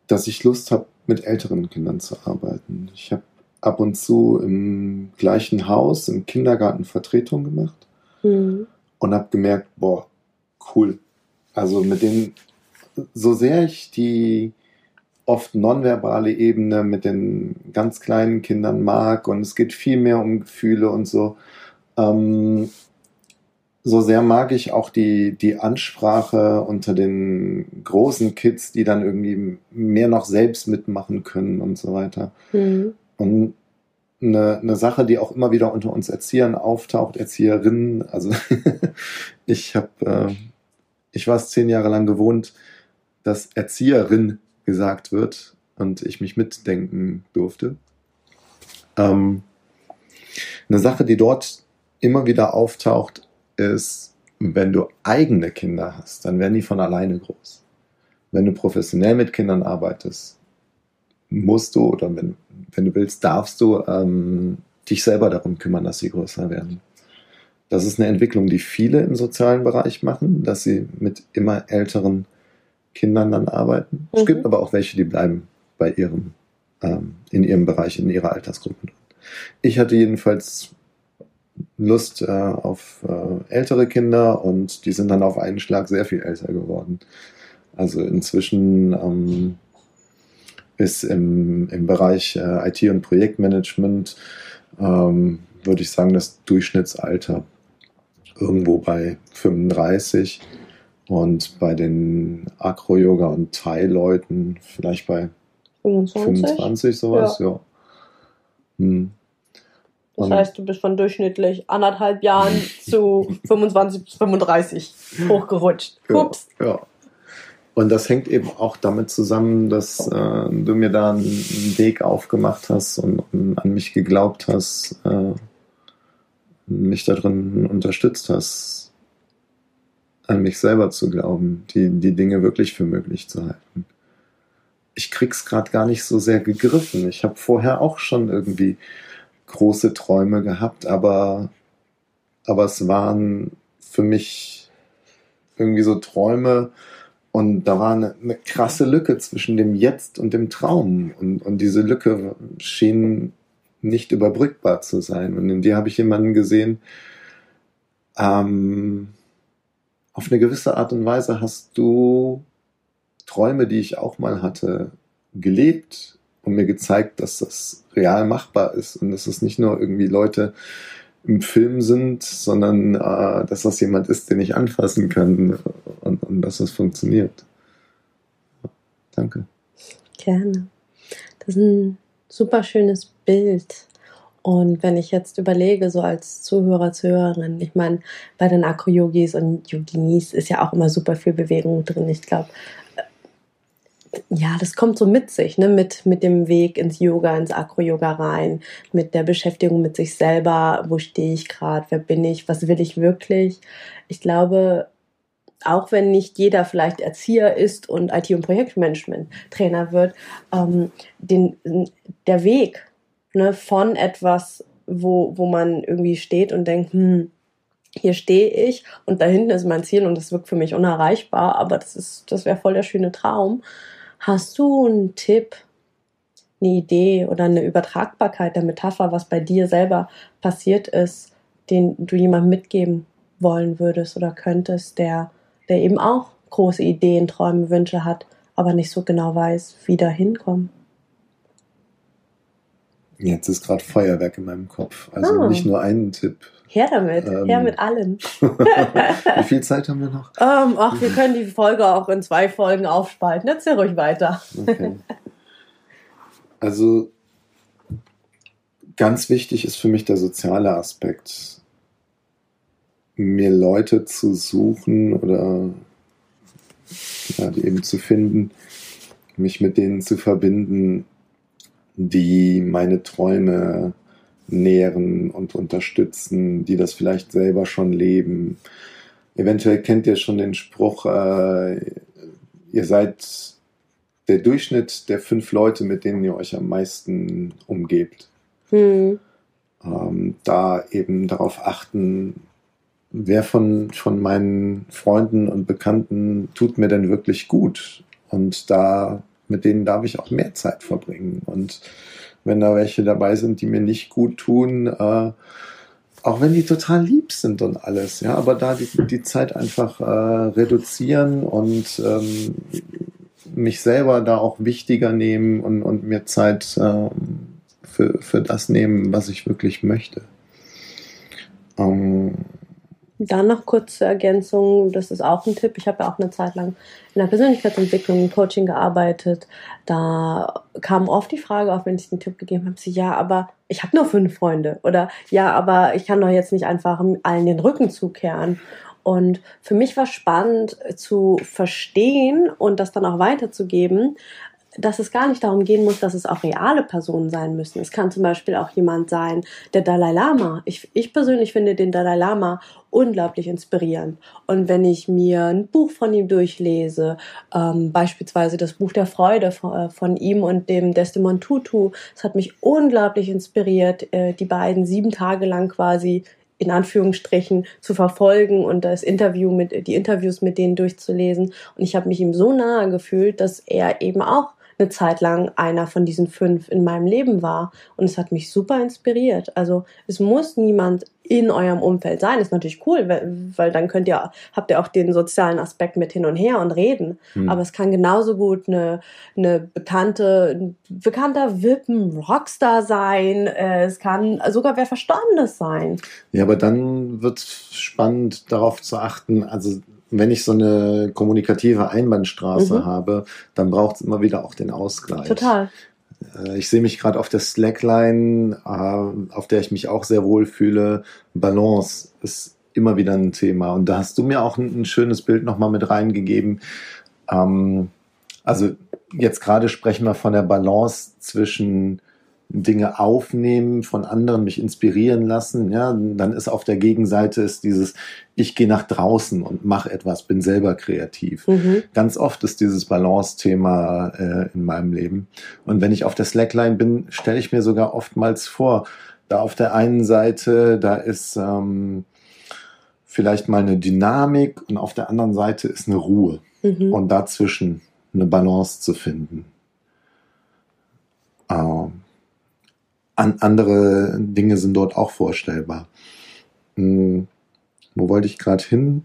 dass ich Lust habe, mit älteren Kindern zu arbeiten. Ich habe ab und zu im gleichen Haus, im Kindergarten Vertretung gemacht mhm. und habe gemerkt, boah, cool. Also mit denen, so sehr ich die oft nonverbale Ebene mit den ganz kleinen Kindern mag und es geht viel mehr um Gefühle und so. Ähm, so sehr mag ich auch die, die Ansprache unter den großen Kids, die dann irgendwie mehr noch selbst mitmachen können und so weiter. Mhm. Und eine, eine Sache, die auch immer wieder unter uns Erziehern auftaucht, Erzieherinnen. Also ich habe, äh, ich war es zehn Jahre lang gewohnt, dass Erzieherin gesagt wird und ich mich mitdenken durfte. Ähm, eine Sache, die dort immer wieder auftaucht, ist, wenn du eigene Kinder hast, dann werden die von alleine groß. Wenn du professionell mit Kindern arbeitest, musst du oder wenn, wenn du willst, darfst du ähm, dich selber darum kümmern, dass sie größer werden. Das ist eine Entwicklung, die viele im sozialen Bereich machen, dass sie mit immer älteren Kindern dann arbeiten. Mhm. Es gibt aber auch welche, die bleiben bei ihrem, ähm, in ihrem Bereich, in ihrer Altersgruppe. Ich hatte jedenfalls Lust äh, auf äh, ältere Kinder und die sind dann auf einen Schlag sehr viel älter geworden. Also inzwischen ähm, ist im, im Bereich äh, IT und Projektmanagement, ähm, würde ich sagen, das Durchschnittsalter irgendwo bei 35 und bei den Acro-Yoga- und Thai-Leuten vielleicht bei 25, 25 sowas, ja. ja. Hm. Das heißt, du bist von durchschnittlich anderthalb Jahren zu 25 bis 35 hochgerutscht. Ups. Ja, ja. Und das hängt eben auch damit zusammen, dass äh, du mir da einen Weg aufgemacht hast und, und an mich geglaubt hast, äh, mich darin unterstützt hast, an mich selber zu glauben, die, die Dinge wirklich für möglich zu halten. Ich krieg's gerade gar nicht so sehr gegriffen. Ich habe vorher auch schon irgendwie große Träume gehabt, aber, aber es waren für mich irgendwie so Träume, und da war eine, eine, krasse Lücke zwischen dem Jetzt und dem Traum. Und, und diese Lücke schien nicht überbrückbar zu sein. Und in dir habe ich jemanden gesehen, ähm, auf eine gewisse Art und Weise hast du Träume, die ich auch mal hatte, gelebt und mir gezeigt, dass das real machbar ist und dass es nicht nur irgendwie Leute im Film sind, sondern äh, dass das jemand ist, den ich anfassen kann und, und dass das funktioniert. Danke. Gerne. Das ist ein super schönes Bild. Und wenn ich jetzt überlege, so als Zuhörer, Zuhörerin, ich meine, bei den Akro-Yogis und Yoginis ist ja auch immer super viel Bewegung drin. Ich glaube, ja, das kommt so mit sich, ne? mit, mit dem Weg ins Yoga, ins Akro-Yoga rein, mit der Beschäftigung mit sich selber, wo stehe ich gerade, wer bin ich, was will ich wirklich. Ich glaube, auch wenn nicht jeder vielleicht Erzieher ist und IT- und Projektmanagement-Trainer wird, ähm, den, der Weg ne, von etwas, wo, wo man irgendwie steht und denkt, hm, hier stehe ich und da hinten ist mein Ziel und das wirkt für mich unerreichbar, aber das ist, das wäre voll der schöne Traum. Hast du einen Tipp, eine Idee oder eine Übertragbarkeit der Metapher, was bei dir selber passiert ist, den du jemandem mitgeben wollen würdest oder könntest, der, der eben auch große Ideen, Träume, Wünsche hat, aber nicht so genau weiß, wie da hinkommen? Jetzt ist gerade Feuerwerk in meinem Kopf. Also ah. nicht nur einen Tipp. Her damit, ähm, her mit allen. Wie viel Zeit haben wir noch? Ähm, ach, wir können die Folge auch in zwei Folgen aufspalten. Erzähl ruhig weiter. Okay. Also ganz wichtig ist für mich der soziale Aspekt. Mir Leute zu suchen oder ja, die eben zu finden, mich mit denen zu verbinden, die meine Träume nähren und unterstützen, die das vielleicht selber schon leben. Eventuell kennt ihr schon den Spruch, äh, ihr seid der Durchschnitt der fünf Leute, mit denen ihr euch am meisten umgebt. Hm. Ähm, da eben darauf achten, wer von, von meinen Freunden und Bekannten tut mir denn wirklich gut? Und da, mit denen darf ich auch mehr Zeit verbringen. Und wenn da welche dabei sind, die mir nicht gut tun, äh, auch wenn die total lieb sind und alles, ja, aber da die, die Zeit einfach äh, reduzieren und ähm, mich selber da auch wichtiger nehmen und, und mir Zeit ähm, für, für das nehmen, was ich wirklich möchte. Ähm, dann noch kurz zur Ergänzung, das ist auch ein Tipp. Ich habe ja auch eine Zeit lang in der Persönlichkeitsentwicklung, im Coaching gearbeitet. Da kam oft die Frage auf, wenn ich den Tipp gegeben habe, sie, ja, aber ich habe nur fünf Freunde. Oder ja, aber ich kann doch jetzt nicht einfach allen den Rücken zukehren. Und für mich war spannend zu verstehen und das dann auch weiterzugeben, dass es gar nicht darum gehen muss, dass es auch reale Personen sein müssen. Es kann zum Beispiel auch jemand sein, der Dalai Lama. Ich, ich persönlich finde den Dalai Lama unglaublich inspirierend. Und wenn ich mir ein Buch von ihm durchlese, ähm, beispielsweise das Buch der Freude von, äh, von ihm und dem Desmond Tutu, es hat mich unglaublich inspiriert, äh, die beiden sieben Tage lang quasi in Anführungsstrichen zu verfolgen und das Interview mit die Interviews mit denen durchzulesen und ich habe mich ihm so nahe gefühlt, dass er eben auch eine Zeit lang einer von diesen fünf in meinem Leben war. Und es hat mich super inspiriert. Also es muss niemand in eurem Umfeld sein. Ist natürlich cool, weil, dann könnt ihr, habt ihr auch den sozialen Aspekt mit hin und her und reden. Hm. Aber es kann genauso gut eine, eine bekannte, ein bekannter Wippen, Rockstar sein. Äh, es kann sogar wer Verstorbenes sein. Ja, aber dann wird spannend darauf zu achten, also wenn ich so eine kommunikative Einbahnstraße mhm. habe, dann braucht es immer wieder auch den Ausgleich. Total. Äh, ich sehe mich gerade auf der Slackline, äh, auf der ich mich auch sehr wohl fühle. Balance ist immer wieder ein Thema. Und da hast du mir auch ein, schönes Bild nochmal mit reingegeben. Ähm, also jetzt gerade sprechen wir von der Balance zwischen Dinge aufnehmen von anderen, mich inspirieren lassen, ja, dann ist auf der Gegenseite ist dieses, ich gehe nach draußen und mache etwas, bin selber kreativ. Mhm. Ganz oft ist dieses Balance-Thema äh, in meinem Leben. Und wenn ich auf der Slackline bin, stelle ich mir sogar oftmals vor, da auf der einen Seite, da ist ähm, vielleicht mal eine Dynamik und auf der anderen Seite ist eine Ruhe. Mhm. Und dazwischen eine Balance zu finden. Ähm, an, andere Dinge sind dort auch vorstellbar. Hm, wo wollte ich gerade hin?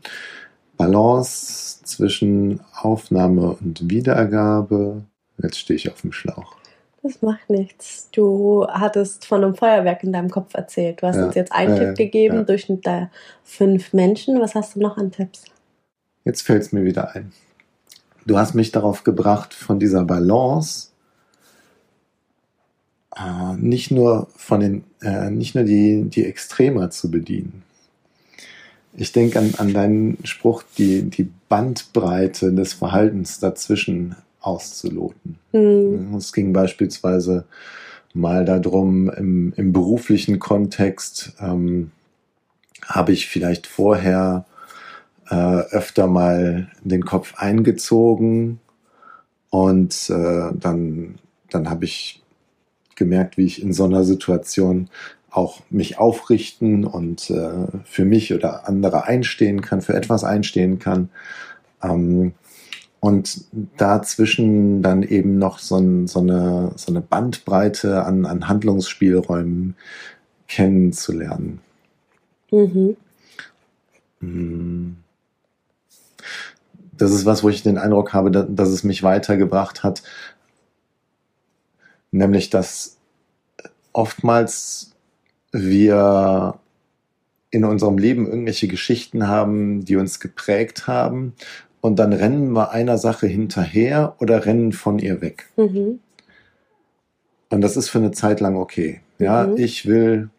Balance zwischen Aufnahme und Wiedergabe. Jetzt stehe ich auf dem Schlauch. Das macht nichts. Du hattest von einem Feuerwerk in deinem Kopf erzählt. Du hast ja, uns jetzt einen ja, Tipp gegeben, ja. Durchschnitt der fünf Menschen. Was hast du noch an Tipps? Jetzt fällt es mir wieder ein. Du hast mich darauf gebracht, von dieser Balance äh, nicht nur von den, äh, nicht nur die, die Extremer zu bedienen. Ich denke an, an deinen Spruch, die, die Bandbreite des Verhaltens dazwischen auszuloten. Mhm. Es ging beispielsweise mal darum, im, im beruflichen Kontext ähm, habe ich vielleicht vorher äh, öfter mal den Kopf eingezogen und äh, dann, dann habe ich gemerkt, wie ich in so einer Situation auch mich aufrichten und äh, für mich oder andere einstehen kann, für etwas einstehen kann. Ähm, und dazwischen dann eben noch so, ein, so, eine, so eine Bandbreite an, an Handlungsspielräumen kennenzulernen. Mhm. Mm. Das ist was, wo ich den Eindruck habe, dass, dass es mich weitergebracht hat, nämlich dass oftmals wir in unserem Leben irgendwelche Geschichten haben, die uns geprägt haben und dann rennen wir einer Sache hinterher oder rennen von ihr weg. Mhm. Und das ist für eine Zeit lang okay. Ja, mhm. ich will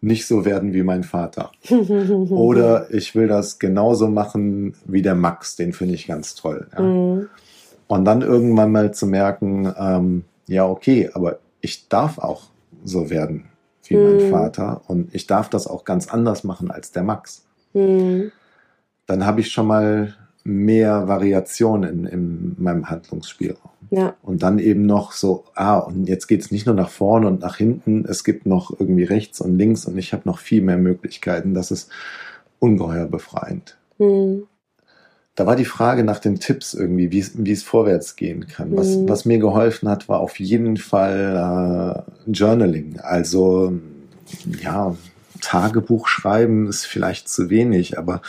nicht so werden wie mein Vater. oder ich will das genauso machen wie der Max, den finde ich ganz toll. Ja. Mhm. Und dann irgendwann mal zu merken, ähm, ja, okay, aber ich darf auch so werden wie mhm. mein Vater und ich darf das auch ganz anders machen als der Max. Mhm. Dann habe ich schon mal mehr Variation in, in meinem Handlungsspielraum. Ja. Und dann eben noch so, ah, und jetzt geht es nicht nur nach vorne und nach hinten, es gibt noch irgendwie rechts und links und ich habe noch viel mehr Möglichkeiten. Das ist ungeheuer befreiend. Mhm da war die Frage nach den Tipps irgendwie, wie es, vorwärts gehen kann. Was, mhm. was mir geholfen hat, war auf jeden Fall äh, Journaling. Also ja, Tagebuch schreiben ist vielleicht zu wenig, aber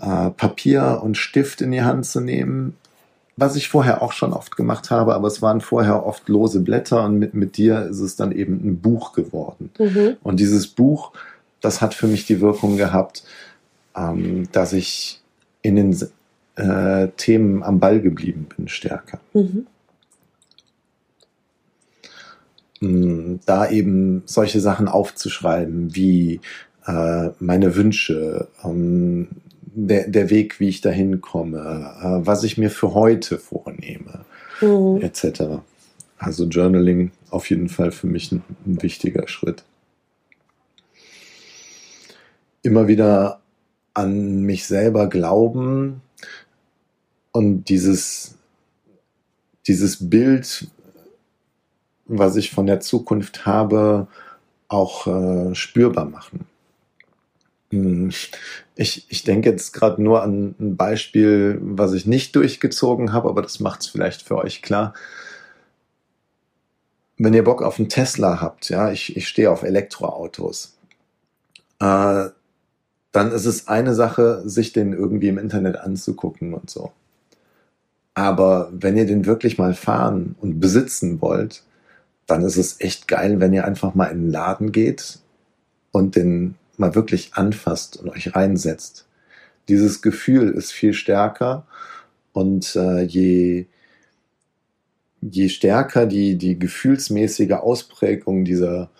äh, Papier und Stift in die Hand zu nehmen, was ich vorher auch schon oft gemacht habe, aber es waren vorher oft lose Blätter und mit, mit dir ist es dann eben ein Buch geworden. Mhm. Und dieses Buch, das hat für mich die Wirkung gehabt, ähm, dass ich in den äh, Themen am Ball geblieben bin, stärker. Mhm. Mm, da eben solche Sachen aufzuschreiben, wie äh, meine Wünsche, ähm, der, der Weg, wie ich dahin komme, äh, was ich mir für heute vornehme, mhm. etc. Also Journaling auf jeden Fall für mich ein, ein wichtiger Schritt. Immer wieder an mich selber glauben und dieses, dieses Bild, was ich von der Zukunft habe, auch äh, spürbar machen. Hm, ich, ich denke jetzt gerade nur an ein Beispiel, was ich nicht durchgezogen habe, aber das macht es vielleicht für euch klar. Wenn ihr Bock auf einen Tesla habt, ja, ich, ich stehe auf Elektroautos, äh, dann ist es eine Sache, sich den irgendwie im Internet anzugucken und so. Aber wenn ihr den wirklich mal fahren und besitzen wollt, dann ist es echt geil, wenn ihr einfach mal in den Laden geht und den mal wirklich anfasst und euch reinsetzt. Dieses Gefühl ist viel stärker und äh, je, je stärker die, die gefühlsmäßige Ausprägung dieser,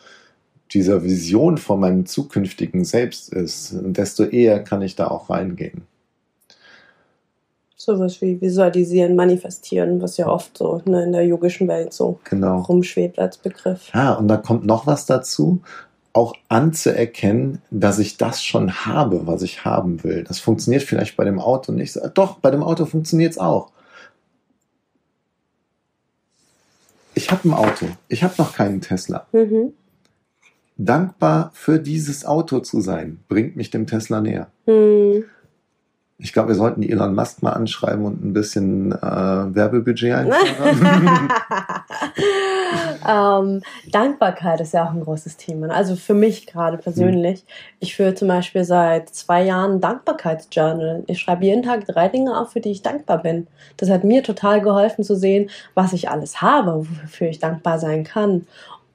dieser Vision von meinem zukünftigen Selbst ist, desto eher kann ich da auch reingehen. Sowas wie visualisieren, manifestieren, was ja oft so ne, in der yogischen Welt so genau. rumschwebt als Begriff. Ja, und da kommt noch was dazu auch anzuerkennen, dass ich das schon habe, was ich haben will. Das funktioniert vielleicht bei dem Auto nicht. Doch, bei dem Auto funktioniert es auch. Ich habe ein Auto. Ich habe noch keinen Tesla. Mhm. Dankbar für dieses Auto zu sein, bringt mich dem Tesla näher. Mhm. Ich glaube, wir sollten Elon Musk mal anschreiben und ein bisschen äh, Werbebudget einfordern. ähm, Dankbarkeit ist ja auch ein großes Thema. Also für mich gerade persönlich. Mhm. Ich führe zum Beispiel seit zwei Jahren Dankbarkeitsjournal. Ich schreibe jeden Tag drei Dinge auf, für die ich dankbar bin. Das hat mir total geholfen zu sehen, was ich alles habe, wofür ich dankbar sein kann.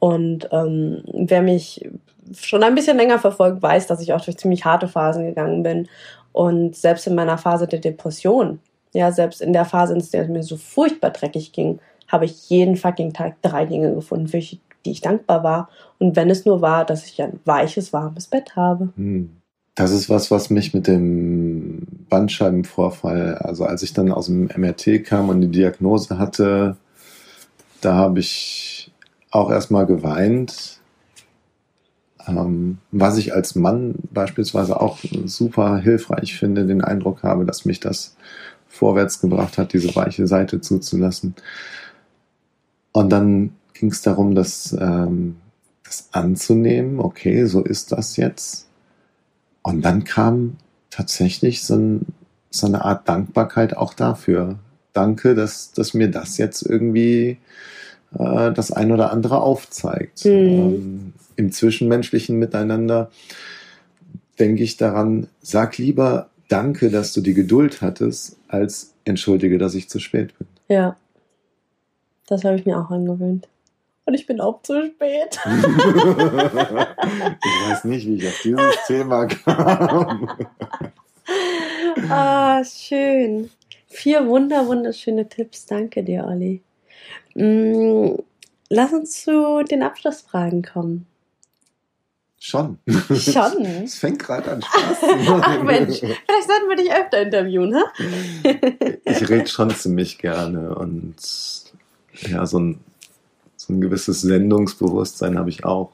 Und ähm, wer mich schon ein bisschen länger verfolgt, weiß, dass ich auch durch ziemlich harte Phasen gegangen bin und selbst in meiner Phase der Depression, ja, selbst in der Phase, in der es mir so furchtbar dreckig ging, habe ich jeden fucking Tag drei Dinge gefunden, für die ich dankbar war. Und wenn es nur war, dass ich ein weiches, warmes Bett habe. Hm. Das ist was, was mich mit dem Bandscheibenvorfall, also als ich dann aus dem MRT kam und die Diagnose hatte, da habe ich auch erstmal geweint, ähm, was ich als Mann beispielsweise auch super hilfreich finde, den Eindruck habe, dass mich das vorwärts gebracht hat, diese weiche Seite zuzulassen. Und dann ging es darum, das, ähm, das anzunehmen. Okay, so ist das jetzt. Und dann kam tatsächlich so, ein, so eine Art Dankbarkeit auch dafür. Danke, dass, dass mir das jetzt irgendwie äh, das ein oder andere aufzeigt. Mhm. Ähm, Im zwischenmenschlichen Miteinander denke ich daran, sag lieber Danke, dass du die Geduld hattest, als entschuldige, dass ich zu spät bin. Ja, das habe ich mir auch angewöhnt. Und ich bin auch zu spät. ich weiß nicht, wie ich auf dieses Thema kam. ah, schön. Vier wunder, wunderschöne Tipps. Danke dir, Olli. Mm, lass uns zu den Abschlussfragen kommen. Schon. Schon. Es fängt gerade an Spaß zu machen. Ach Mensch, vielleicht sollten wir dich öfter interviewen, hä? ich rede schon ziemlich gerne und ja, so ein, so ein gewisses Sendungsbewusstsein habe ich auch.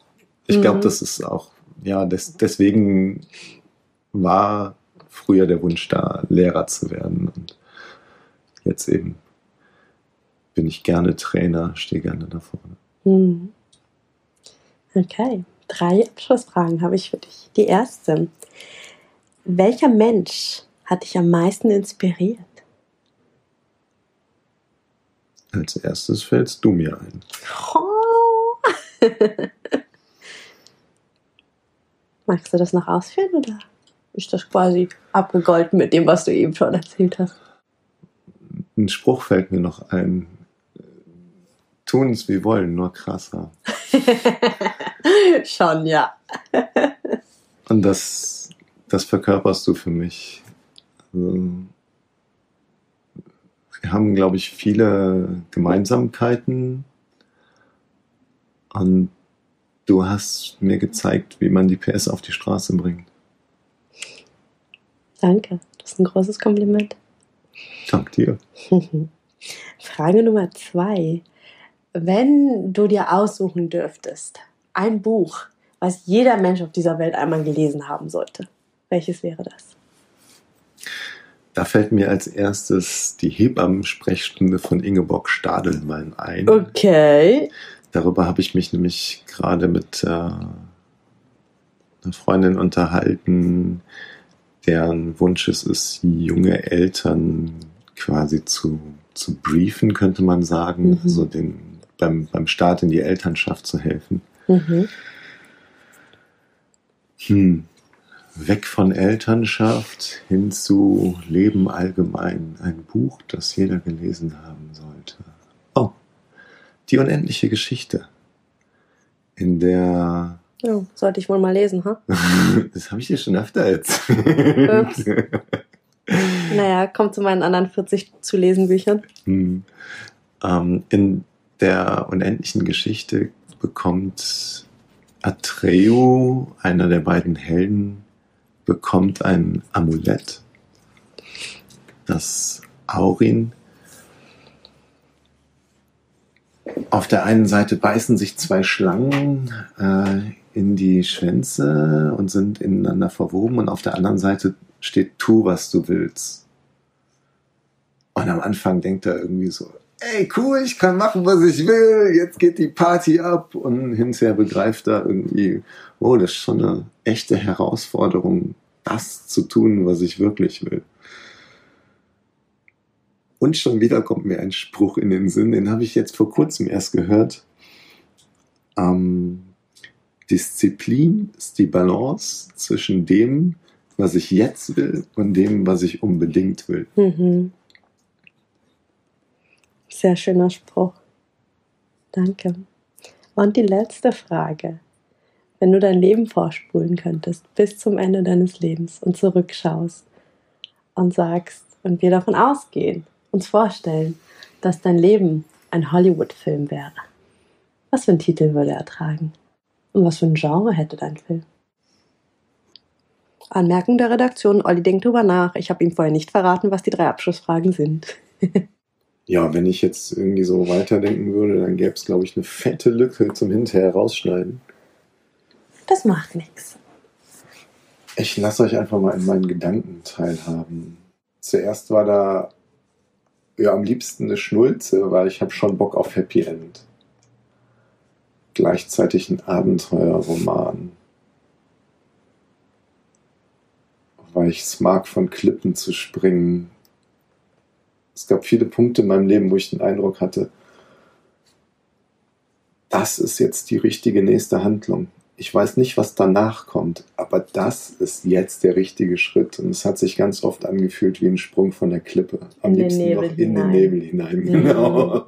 Ich glaube, mhm. das ist auch, ja, des, deswegen war früher der Wunsch da, Lehrer zu werden und jetzt eben bin ich gerne Trainer, stehe gerne da vorne. Hm. Okay, drei Abschlussfragen habe ich für dich. Die erste. Welcher Mensch hat dich am meisten inspiriert? Als erstes fällst du mir ein. Oh. Magst du das noch ausführen oder ist das quasi abgegolten mit dem, was du eben schon erzählt hast? Ein Spruch fällt mir noch ein tun es wie wollen, nur krasser. Schon, ja. Und das, das verkörperst du für mich. Also, wir haben, glaube ich, viele Gemeinsamkeiten. Und du hast mir gezeigt, wie man die PS auf die Straße bringt. Danke. Das ist ein großes Kompliment. Dank dir. Frage Nummer zwei. Wenn du dir aussuchen dürftest, ein Buch, was jeder Mensch auf dieser Welt einmal gelesen haben sollte, welches wäre das? Da fällt mir als erstes die Hebammensprechstunde von Ingeborg Stadelmann ein. Okay. Darüber habe ich mich nämlich gerade mit äh, einer Freundin unterhalten, deren Wunsch es ist, junge Eltern quasi zu, zu briefen, könnte man sagen, mhm. so den, beim, beim Start in die Elternschaft zu helfen. Mhm. Hm. Weg von Elternschaft hin zu Leben allgemein. Ein Buch, das jeder gelesen haben sollte. Oh, die unendliche Geschichte. In der. Ja, sollte ich wohl mal lesen, ha? das habe ich dir schon öfter erzählt. naja, kommt zu meinen anderen 40 zu lesen Büchern. Hm. Ähm, in der unendlichen Geschichte bekommt Atreo, einer der beiden Helden, bekommt ein Amulett, das Aurin. Auf der einen Seite beißen sich zwei Schlangen äh, in die Schwänze und sind ineinander verwoben und auf der anderen Seite steht tu, was du willst. Und am Anfang denkt er irgendwie so, ey, cool, ich kann machen, was ich will, jetzt geht die Party ab. Und hinterher begreift er irgendwie, oh, das ist schon eine echte Herausforderung, das zu tun, was ich wirklich will. Und schon wieder kommt mir ein Spruch in den Sinn, den habe ich jetzt vor kurzem erst gehört. Ähm, Disziplin ist die Balance zwischen dem, was ich jetzt will und dem, was ich unbedingt will. Mhm. Sehr schöner Spruch. Danke. Und die letzte Frage. Wenn du dein Leben vorspulen könntest bis zum Ende deines Lebens und zurückschaust und sagst und wir davon ausgehen, uns vorstellen, dass dein Leben ein Hollywood-Film wäre. Was für einen Titel würde er tragen? Und was für ein Genre hätte dein Film? Anmerkung der Redaktion, Olli denkt drüber nach. Ich habe ihm vorher nicht verraten, was die drei Abschlussfragen sind. ja, wenn ich jetzt irgendwie so weiterdenken würde, dann gäbe es, glaube ich, eine fette Lücke zum hinterher rausschneiden. Das macht nichts. Ich lasse euch einfach mal in meinen Gedanken teilhaben. Zuerst war da ja am liebsten eine Schnulze, weil ich habe schon Bock auf Happy End. Gleichzeitig ein Abenteuerroman. Weil ich es mag, von Klippen zu springen, es gab viele Punkte in meinem Leben, wo ich den Eindruck hatte, das ist jetzt die richtige nächste Handlung. Ich weiß nicht, was danach kommt, aber das ist jetzt der richtige Schritt. Und es hat sich ganz oft angefühlt wie ein Sprung von der Klippe. Am in liebsten noch in hinein. den Nebel hinein. Mhm. Genau.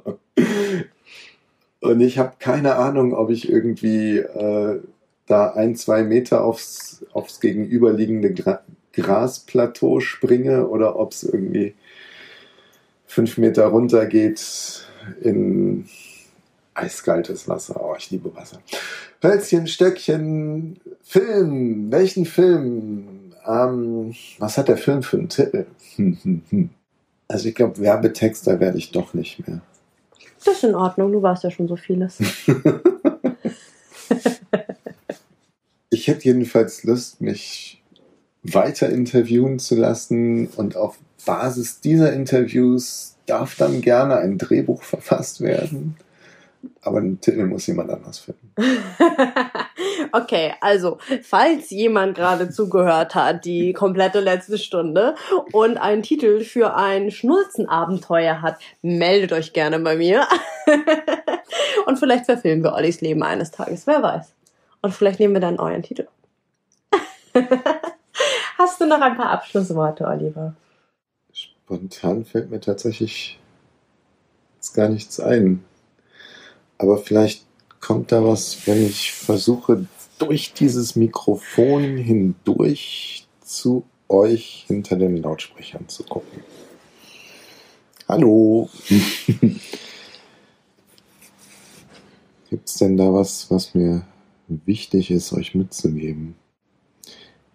Und ich habe keine Ahnung, ob ich irgendwie äh, da ein, zwei Meter aufs, aufs gegenüberliegende Gra Grasplateau springe oder ob es irgendwie fünf Meter runter geht in eiskaltes Wasser. Oh, ich liebe Wasser. Hölzchen, Stöckchen, Film. Welchen Film? Ähm, was hat der Film für einen Titel? Also ich glaube, Werbetexter werde ich doch nicht mehr. Das ist in Ordnung, du warst ja schon so vieles. ich hätte jedenfalls Lust, mich weiter interviewen zu lassen und auf Basis dieser Interviews darf dann gerne ein Drehbuch verfasst werden. Aber den Titel muss jemand anders finden. okay, also, falls jemand gerade zugehört hat, die komplette letzte Stunde und einen Titel für ein Schnulzenabenteuer hat, meldet euch gerne bei mir. und vielleicht verfilmen wir Ollis Leben eines Tages, wer weiß. Und vielleicht nehmen wir dann euren Titel. Hast du noch ein paar Abschlussworte, Oliver? Spontan fällt mir tatsächlich jetzt gar nichts ein. Aber vielleicht kommt da was, wenn ich versuche, durch dieses Mikrofon hindurch zu euch hinter den Lautsprechern zu gucken. Hallo. Gibt es denn da was, was mir wichtig ist, euch mitzugeben?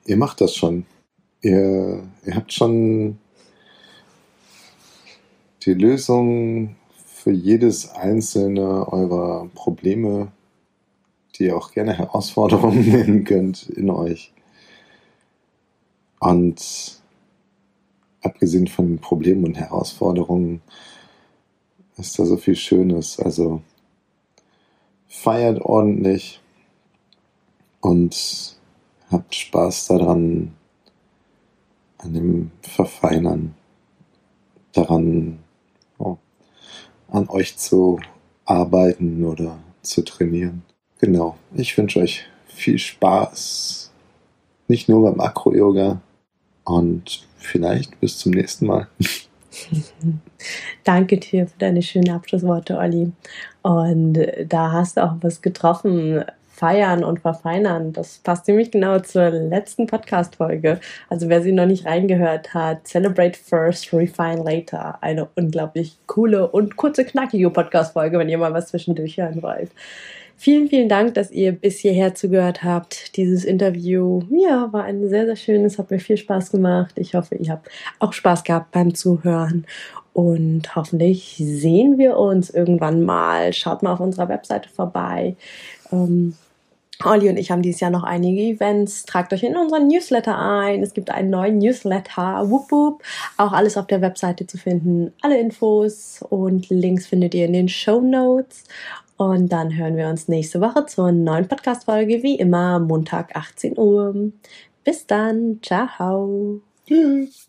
Ihr macht das schon ihr, ihr habt schon die Lösung für jedes einzelne eurer Probleme, die ihr auch gerne Herausforderungen nennen könnt, in euch. Und abgesehen von Problemen und Herausforderungen ist da so viel Schönes. Also feiert ordentlich und habt Spaß daran, an dem Verfeinern, daran, an euch zu arbeiten oder zu trainieren. Genau, ich wünsche euch viel Spaß, nicht nur beim Akro-Yoga und vielleicht bis zum nächsten Mal. Danke dir für deine schönen Abschlussworte, Olli. Und da hast du auch was getroffen. Feiern und verfeinern. Das passt ziemlich genau zur letzten Podcast-Folge. Also wer sie noch nicht reingehört hat, Celebrate First, Refine Later. Eine unglaublich coole und kurze, knackige Podcast-Folge, wenn ihr mal was zwischendurch hören wollt. Vielen, vielen Dank, dass ihr bis hierher zugehört habt. Dieses Interview, ja, war ein sehr, sehr schönes, hat mir viel Spaß gemacht. Ich hoffe, ihr habt auch Spaß gehabt beim Zuhören. Und hoffentlich sehen wir uns irgendwann mal. Schaut mal auf unserer Webseite vorbei. Ähm, Olli und ich haben dieses Jahr noch einige Events. Tragt euch in unseren Newsletter ein. Es gibt einen neuen Newsletter. Wupp, wupp. Auch alles auf der Webseite zu finden. Alle Infos und Links findet ihr in den Show Notes. Und dann hören wir uns nächste Woche zur neuen Podcast-Folge, wie immer, Montag 18 Uhr. Bis dann. Ciao. Tschüss.